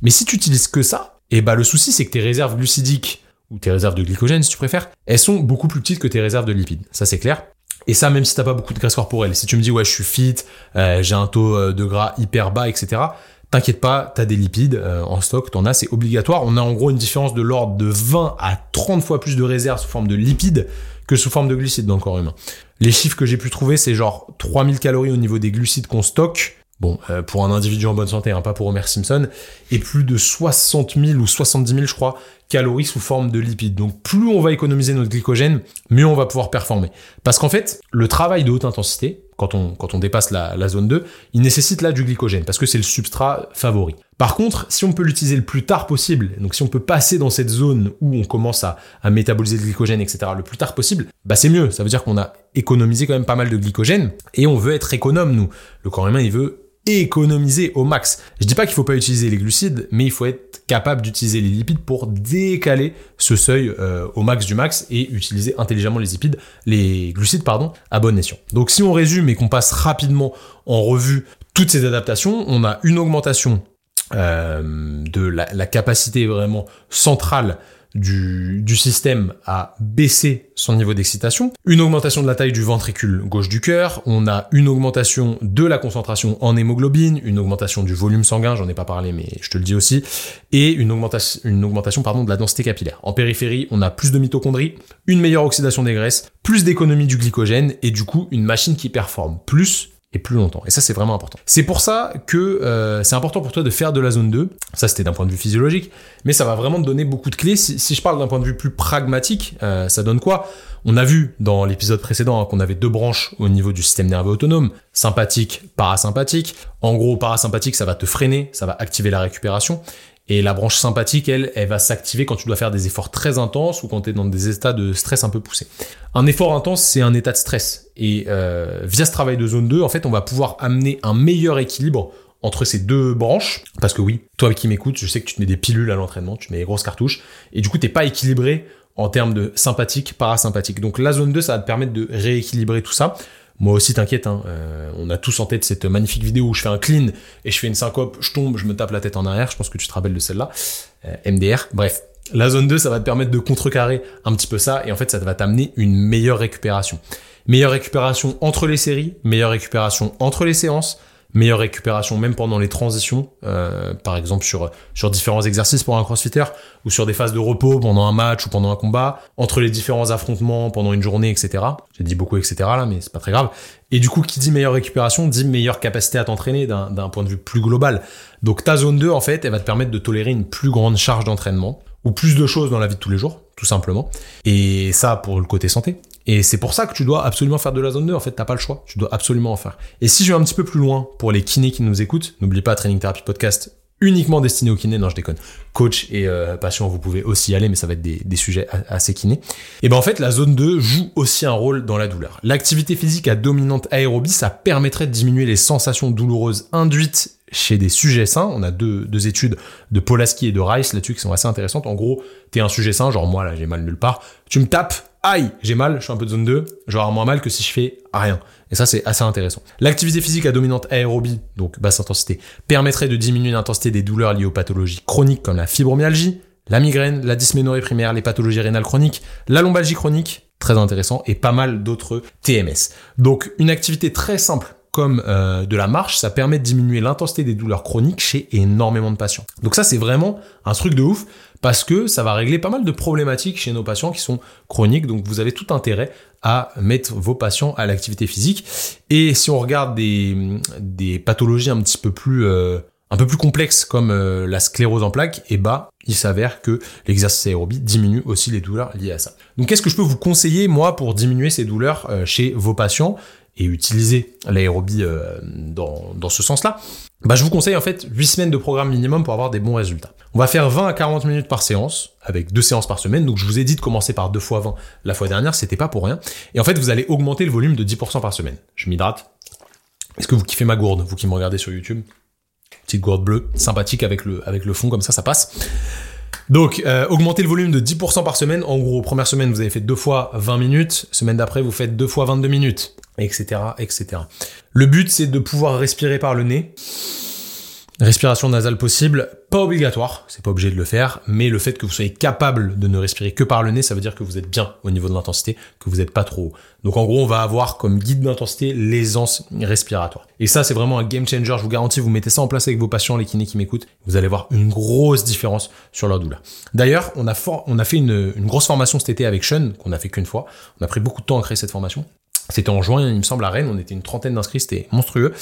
Mais si tu utilises que ça, et eh bah, le souci, c'est que tes réserves glucidiques, ou tes réserves de glycogène, si tu préfères, elles sont beaucoup plus petites que tes réserves de lipides. Ça, c'est clair. Et ça, même si t'as pas beaucoup de graisse corporelle. Si tu me dis, ouais, je suis fit, euh, j'ai un taux euh, de gras hyper bas, etc., T'inquiète pas, t'as des lipides euh, en stock, t'en as, c'est obligatoire. On a en gros une différence de l'ordre de 20 à 30 fois plus de réserves sous forme de lipides que sous forme de glucides dans le corps humain. Les chiffres que j'ai pu trouver, c'est genre 3000 calories au niveau des glucides qu'on stocke. Bon, euh, pour un individu en bonne santé, hein, pas pour Homer Simpson, et plus de 60 000 ou 70 000, je crois, calories sous forme de lipides. Donc plus on va économiser notre glycogène, mieux on va pouvoir performer. Parce qu'en fait, le travail de haute intensité, quand on, dépasse la, la zone 2, il nécessite là du glycogène, parce que c'est le substrat favori. Par contre, si on peut l'utiliser le plus tard possible, donc si on peut passer dans cette zone où on commence à, à métaboliser le glycogène, etc., le plus tard possible, bah c'est mieux. Ça veut dire qu'on a économisé quand même pas mal de glycogène, et on veut être économe, nous. Le corps humain, il veut économiser au max. Je dis pas qu'il faut pas utiliser les glucides, mais il faut être capable d'utiliser les lipides pour décaler ce seuil euh, au max du max et utiliser intelligemment les lipides, les glucides pardon, à bon escient. Donc si on résume et qu'on passe rapidement en revue toutes ces adaptations, on a une augmentation euh, de la, la, capacité vraiment centrale du, système a baissé son niveau d'excitation, une augmentation de la taille du ventricule gauche du cœur, on a une augmentation de la concentration en hémoglobine, une augmentation du volume sanguin, j'en ai pas parlé mais je te le dis aussi, et une augmentation, une augmentation pardon, de la densité capillaire. En périphérie, on a plus de mitochondries, une meilleure oxydation des graisses, plus d'économie du glycogène et du coup une machine qui performe plus plus longtemps. Et ça, c'est vraiment important. C'est pour ça que euh, c'est important pour toi de faire de la zone 2. Ça, c'était d'un point de vue physiologique, mais ça va vraiment te donner beaucoup de clés. Si, je parle d'un point de vue plus pragmatique, euh, ça donne quoi? On a vu dans l'épisode précédent hein, qu'on avait deux branches au niveau du système nerveux autonome, sympathique, parasympathique. En gros, parasympathique, ça va te freiner, ça va activer la récupération. Et la branche sympathique, elle, elle va s'activer quand tu dois faire des efforts très intenses ou quand tu es dans des états de stress un peu poussés. Un effort intense, c'est un état de stress. Et euh, via ce travail de zone 2, en fait, on va pouvoir amener un meilleur équilibre entre ces deux branches. Parce que oui, toi qui m'écoutes, je sais que tu te mets des pilules à l'entraînement, tu mets des grosses cartouches, et du coup, t'es pas équilibré en termes de sympathique, parasympathique. Donc la zone 2, ça va te permettre de rééquilibrer tout ça. Moi aussi, t'inquiète, hein, euh, on a tous en tête cette magnifique vidéo où je fais un clean et je fais une syncope, je tombe, je me tape la tête en arrière, je pense que tu te rappelles de celle-là, euh, MDR, bref. La zone 2, ça va te permettre de contrecarrer un petit peu ça et en fait, ça va t'amener une meilleure récupération. Meilleure récupération entre les séries, meilleure récupération entre les séances, meilleure récupération même pendant les transitions, euh, par exemple sur sur différents exercices pour un crossfitter ou sur des phases de repos pendant un match ou pendant un combat, entre les différents affrontements pendant une journée, etc. J'ai dit beaucoup etc là, mais c'est pas très grave. Et du coup, qui dit meilleure récupération dit meilleure capacité à t'entraîner d'un point de vue plus global. Donc ta zone 2 en fait, elle va te permettre de tolérer une plus grande charge d'entraînement ou plus de choses dans la vie de tous les jours, tout simplement. Et ça pour le côté santé. Et c'est pour ça que tu dois absolument faire de la zone 2. En fait, t'as pas le choix. Tu dois absolument en faire. Et si je vais un petit peu plus loin pour les kinés qui nous écoutent, n'oublie pas Training Therapy Podcast uniquement destiné aux kinés, non je déconne, coach et euh, patient vous pouvez aussi y aller mais ça va être des, des sujets assez kinés. Et ben en fait la zone 2 joue aussi un rôle dans la douleur. L'activité physique à dominante aérobie ça permettrait de diminuer les sensations douloureuses induites chez des sujets sains. On a deux, deux études de Polaski et de Rice là-dessus qui sont assez intéressantes. En gros, t'es un sujet sain, genre moi là j'ai mal nulle part, tu me tapes, aïe, j'ai mal, je suis un peu de zone 2, j'aurai moins mal que si je fais rien. Et ça, c'est assez intéressant. L'activité physique à dominante aérobie, donc basse intensité, permettrait de diminuer l'intensité des douleurs liées aux pathologies chroniques comme la fibromyalgie, la migraine, la dysménorrhée primaire, les pathologies rénales chroniques, la lombalgie chronique, très intéressant, et pas mal d'autres TMS. Donc, une activité très simple comme euh, de la marche, ça permet de diminuer l'intensité des douleurs chroniques chez énormément de patients. Donc ça, c'est vraiment un truc de ouf parce que ça va régler pas mal de problématiques chez nos patients qui sont chroniques. Donc vous avez tout intérêt à mettre vos patients à l'activité physique. Et si on regarde des, pathologies un petit peu plus euh, un peu plus complexes comme euh, la sclérose en plaques, et eh bah il s'avère que l'exercice aérobie diminue aussi les douleurs liées à ça. Donc qu'est-ce que je peux vous conseiller moi pour diminuer ces douleurs chez vos patients et utiliser l'aérobie euh, dans, dans ce sens-là, bah, je vous conseille en fait 8 semaines de programme minimum pour avoir des bons résultats. On va faire 20 à 40 minutes par séance, avec deux séances par semaine. Donc je vous ai dit de commencer par 2 fois 20 la fois dernière, c'était pas pour rien. Et en fait, vous allez augmenter le volume de 10% par semaine. Je m'hydrate. Est-ce que vous kiffez ma gourde, vous qui me regardez sur YouTube? Petite gourde bleue, sympathique avec le, avec le fond, comme ça, ça passe. Donc, euh, augmenter le volume de 10% par semaine. En gros, première semaine, vous avez fait deux fois 20 minutes. Semaine d'après, vous faites deux fois 22 minutes, etc., etc. Le but, c'est de pouvoir respirer par le nez. Respiration nasale possible, pas obligatoire, c'est pas obligé de le faire, mais le fait que vous soyez capable de ne respirer que par le nez, ça veut dire que vous êtes bien au niveau de l'intensité, que vous n'êtes pas trop haut. Donc en gros, on va avoir comme guide d'intensité l'aisance respiratoire. Et ça, c'est vraiment un game changer, je vous garantis, vous mettez ça en place avec vos patients, les kinés qui m'écoutent, vous allez voir une grosse différence sur leur douleur. D'ailleurs, on a, on a fait une, une grosse formation cet été avec Sean, qu'on a fait qu'une fois, on a pris beaucoup de temps à créer cette formation. C'était en juin, il me semble, à Rennes, on était une trentaine d'inscrits, c'était monstrueux.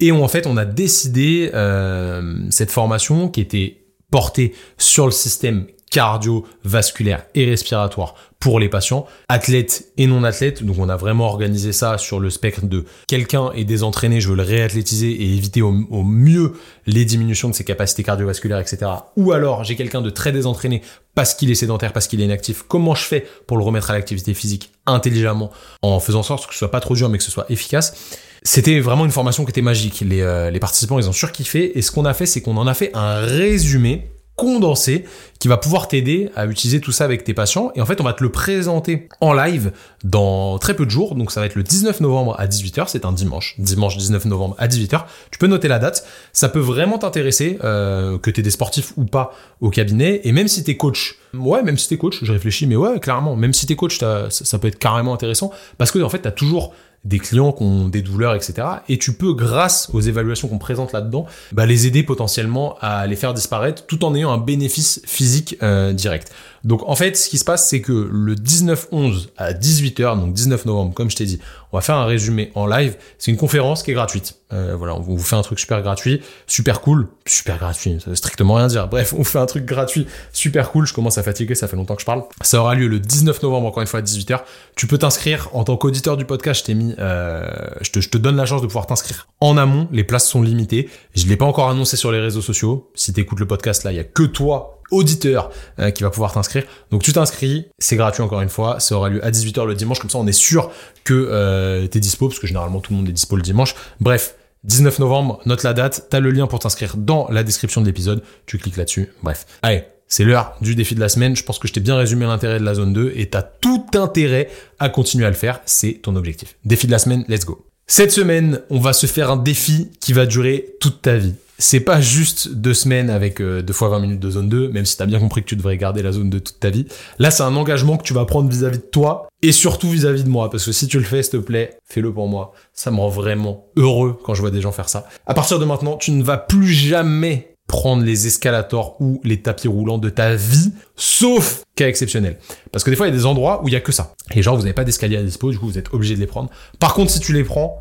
Et en fait, on a décidé euh, cette formation qui était portée sur le système cardiovasculaire et respiratoire pour les patients, athlètes et non athlètes. Donc on a vraiment organisé ça sur le spectre de quelqu'un est désentraîné, je veux le réathlétiser et éviter au, mieux les diminutions de ses capacités cardiovasculaires, etc. Ou alors j'ai quelqu'un de très désentraîné parce qu'il est sédentaire, parce qu'il est inactif. Comment je fais pour le remettre à l'activité physique intelligemment en faisant en sorte que ce soit pas trop dur mais que ce soit efficace? C'était vraiment une formation qui était magique. Les, euh, les participants, ils ont surkiffé. Et ce qu'on a fait, c'est qu'on en a fait un résumé condensé qui va pouvoir t'aider à utiliser tout ça avec tes patients. Et en fait, on va te le présenter en live dans très peu de jours. Donc ça va être le 19 novembre à 18h. C'est un dimanche. Dimanche 19 novembre à 18h. Tu peux noter la date. Ça peut vraiment t'intéresser, euh, que tu es des sportifs ou pas au cabinet. Et même si t'es coach, ouais, même si t'es coach, je réfléchis, mais ouais, clairement, même si t'es coach, ça, peut être carrément intéressant. Parce que en fait, t'as toujours des clients qui ont des douleurs, etc. Et tu peux, grâce aux évaluations qu'on présente là-dedans, bah, les aider potentiellement à les faire disparaître tout en ayant un bénéfice physique euh, direct. Donc en fait, ce qui se passe, c'est que le 19-11 à 18h, donc 19 novembre, comme je t'ai dit, on va faire un résumé en live. C'est une conférence qui est gratuite. Euh, voilà, on vous fait un truc super gratuit, super cool, super gratuit, ça veut strictement rien dire. Bref, on fait un truc gratuit, super cool. Je commence à fatiguer, ça fait longtemps que je parle. Ça aura lieu le 19 novembre, encore une fois à 18h. Tu peux t'inscrire en tant qu'auditeur du podcast. Je t'ai mis, euh, je, te, je te donne la chance de pouvoir t'inscrire en amont. Les places sont limitées. Je l'ai pas encore annoncé sur les réseaux sociaux. Si t'écoutes le podcast là, il y a que toi auditeur euh, qui va pouvoir t'inscrire. Donc tu t'inscris, c'est gratuit encore une fois, ça aura lieu à 18h le dimanche, comme ça on est sûr que euh, t'es dispo, parce que généralement tout le monde est dispo le dimanche. Bref, 19 novembre, note la date, t'as le lien pour t'inscrire dans la description de l'épisode, tu cliques là-dessus, bref. Allez, c'est l'heure du défi de la semaine, je pense que je t'ai bien résumé l'intérêt de la zone 2 et t'as tout intérêt à continuer à le faire, c'est ton objectif. Défi de la semaine, let's go. Cette semaine, on va se faire un défi qui va durer toute ta vie c'est pas juste deux semaines avec euh, deux fois 20 minutes de zone 2, même si t'as bien compris que tu devrais garder la zone 2 toute ta vie. Là, c'est un engagement que tu vas prendre vis-à-vis de toi et surtout vis-à-vis de moi, parce que si tu le fais, s'il te plaît, fais-le pour moi. Ça me rend vraiment heureux quand je vois des gens faire ça. À partir de maintenant, tu ne vas plus jamais prendre les escalators ou les tapis roulants de ta vie, sauf cas exceptionnel. Parce que des fois, il y a des endroits où il y a que ça. Et genre, vous n'avez pas d'escalier à dispo, du coup, vous êtes obligé de les prendre. Par contre, si tu les prends,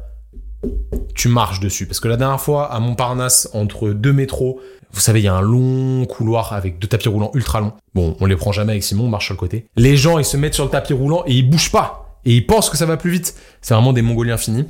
tu marches dessus. Parce que la dernière fois, à Montparnasse, entre deux métros, vous savez, il y a un long couloir avec deux tapis roulants ultra longs. Bon, on les prend jamais avec Simon, on marche sur le côté. Les gens, ils se mettent sur le tapis roulant et ils bougent pas. et ils pensent que ça va plus vite. C'est vraiment des mongoliens finis.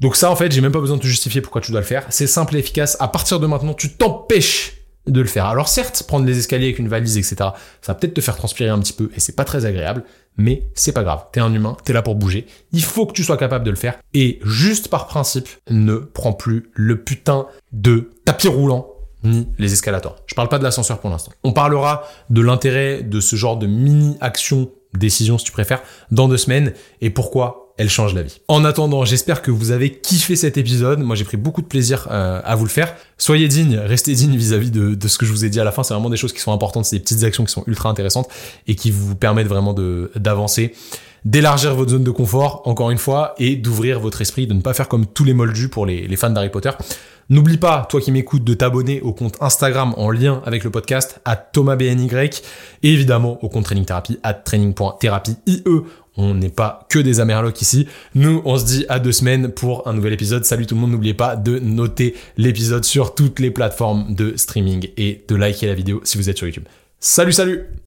Donc ça, en fait, j'ai même pas besoin de te justifier pourquoi tu dois le faire. C'est simple et efficace. À partir de maintenant, tu t'empêches de le faire. Alors certes, prendre les escaliers avec une valise, etc., ça va peut-être te faire transpirer un petit peu et c'est pas très agréable, mais c'est pas grave. T'es un humain, t'es là pour bouger. Il faut que tu sois capable de le faire. Et juste par principe, ne prends plus le putain de tapis roulant ni les escalators. Je parle pas de l'ascenseur pour l'instant. On parlera de l'intérêt de ce genre de mini-action, décision si tu préfères, dans deux semaines et pourquoi elle change la vie. En attendant, j'espère que vous avez kiffé cet épisode. Moi, j'ai pris beaucoup de plaisir euh, à vous le faire. Soyez digne, restez digne vis-à-vis de, de, ce que je vous ai dit à la fin. C'est vraiment des choses qui sont importantes, c'est des petites actions qui sont ultra intéressantes et qui vous permettent vraiment de d'avancer d'élargir votre zone de confort, encore une fois, et d'ouvrir votre esprit, de ne pas faire comme tous les moldus pour les, les fans d'Harry Potter. N'oublie pas, toi qui m'écoutes, de t'abonner au compte Instagram en lien avec le podcast à ThomasBNY et évidemment au compte Training Therapy à training.therapy IE. On n'est pas que des Amerlocs ici. Nous, on se dit à deux semaines pour un nouvel épisode. Salut tout le monde, n'oubliez pas de noter l'épisode sur toutes les plateformes de streaming et de liker la vidéo si vous êtes sur YouTube. Salut, salut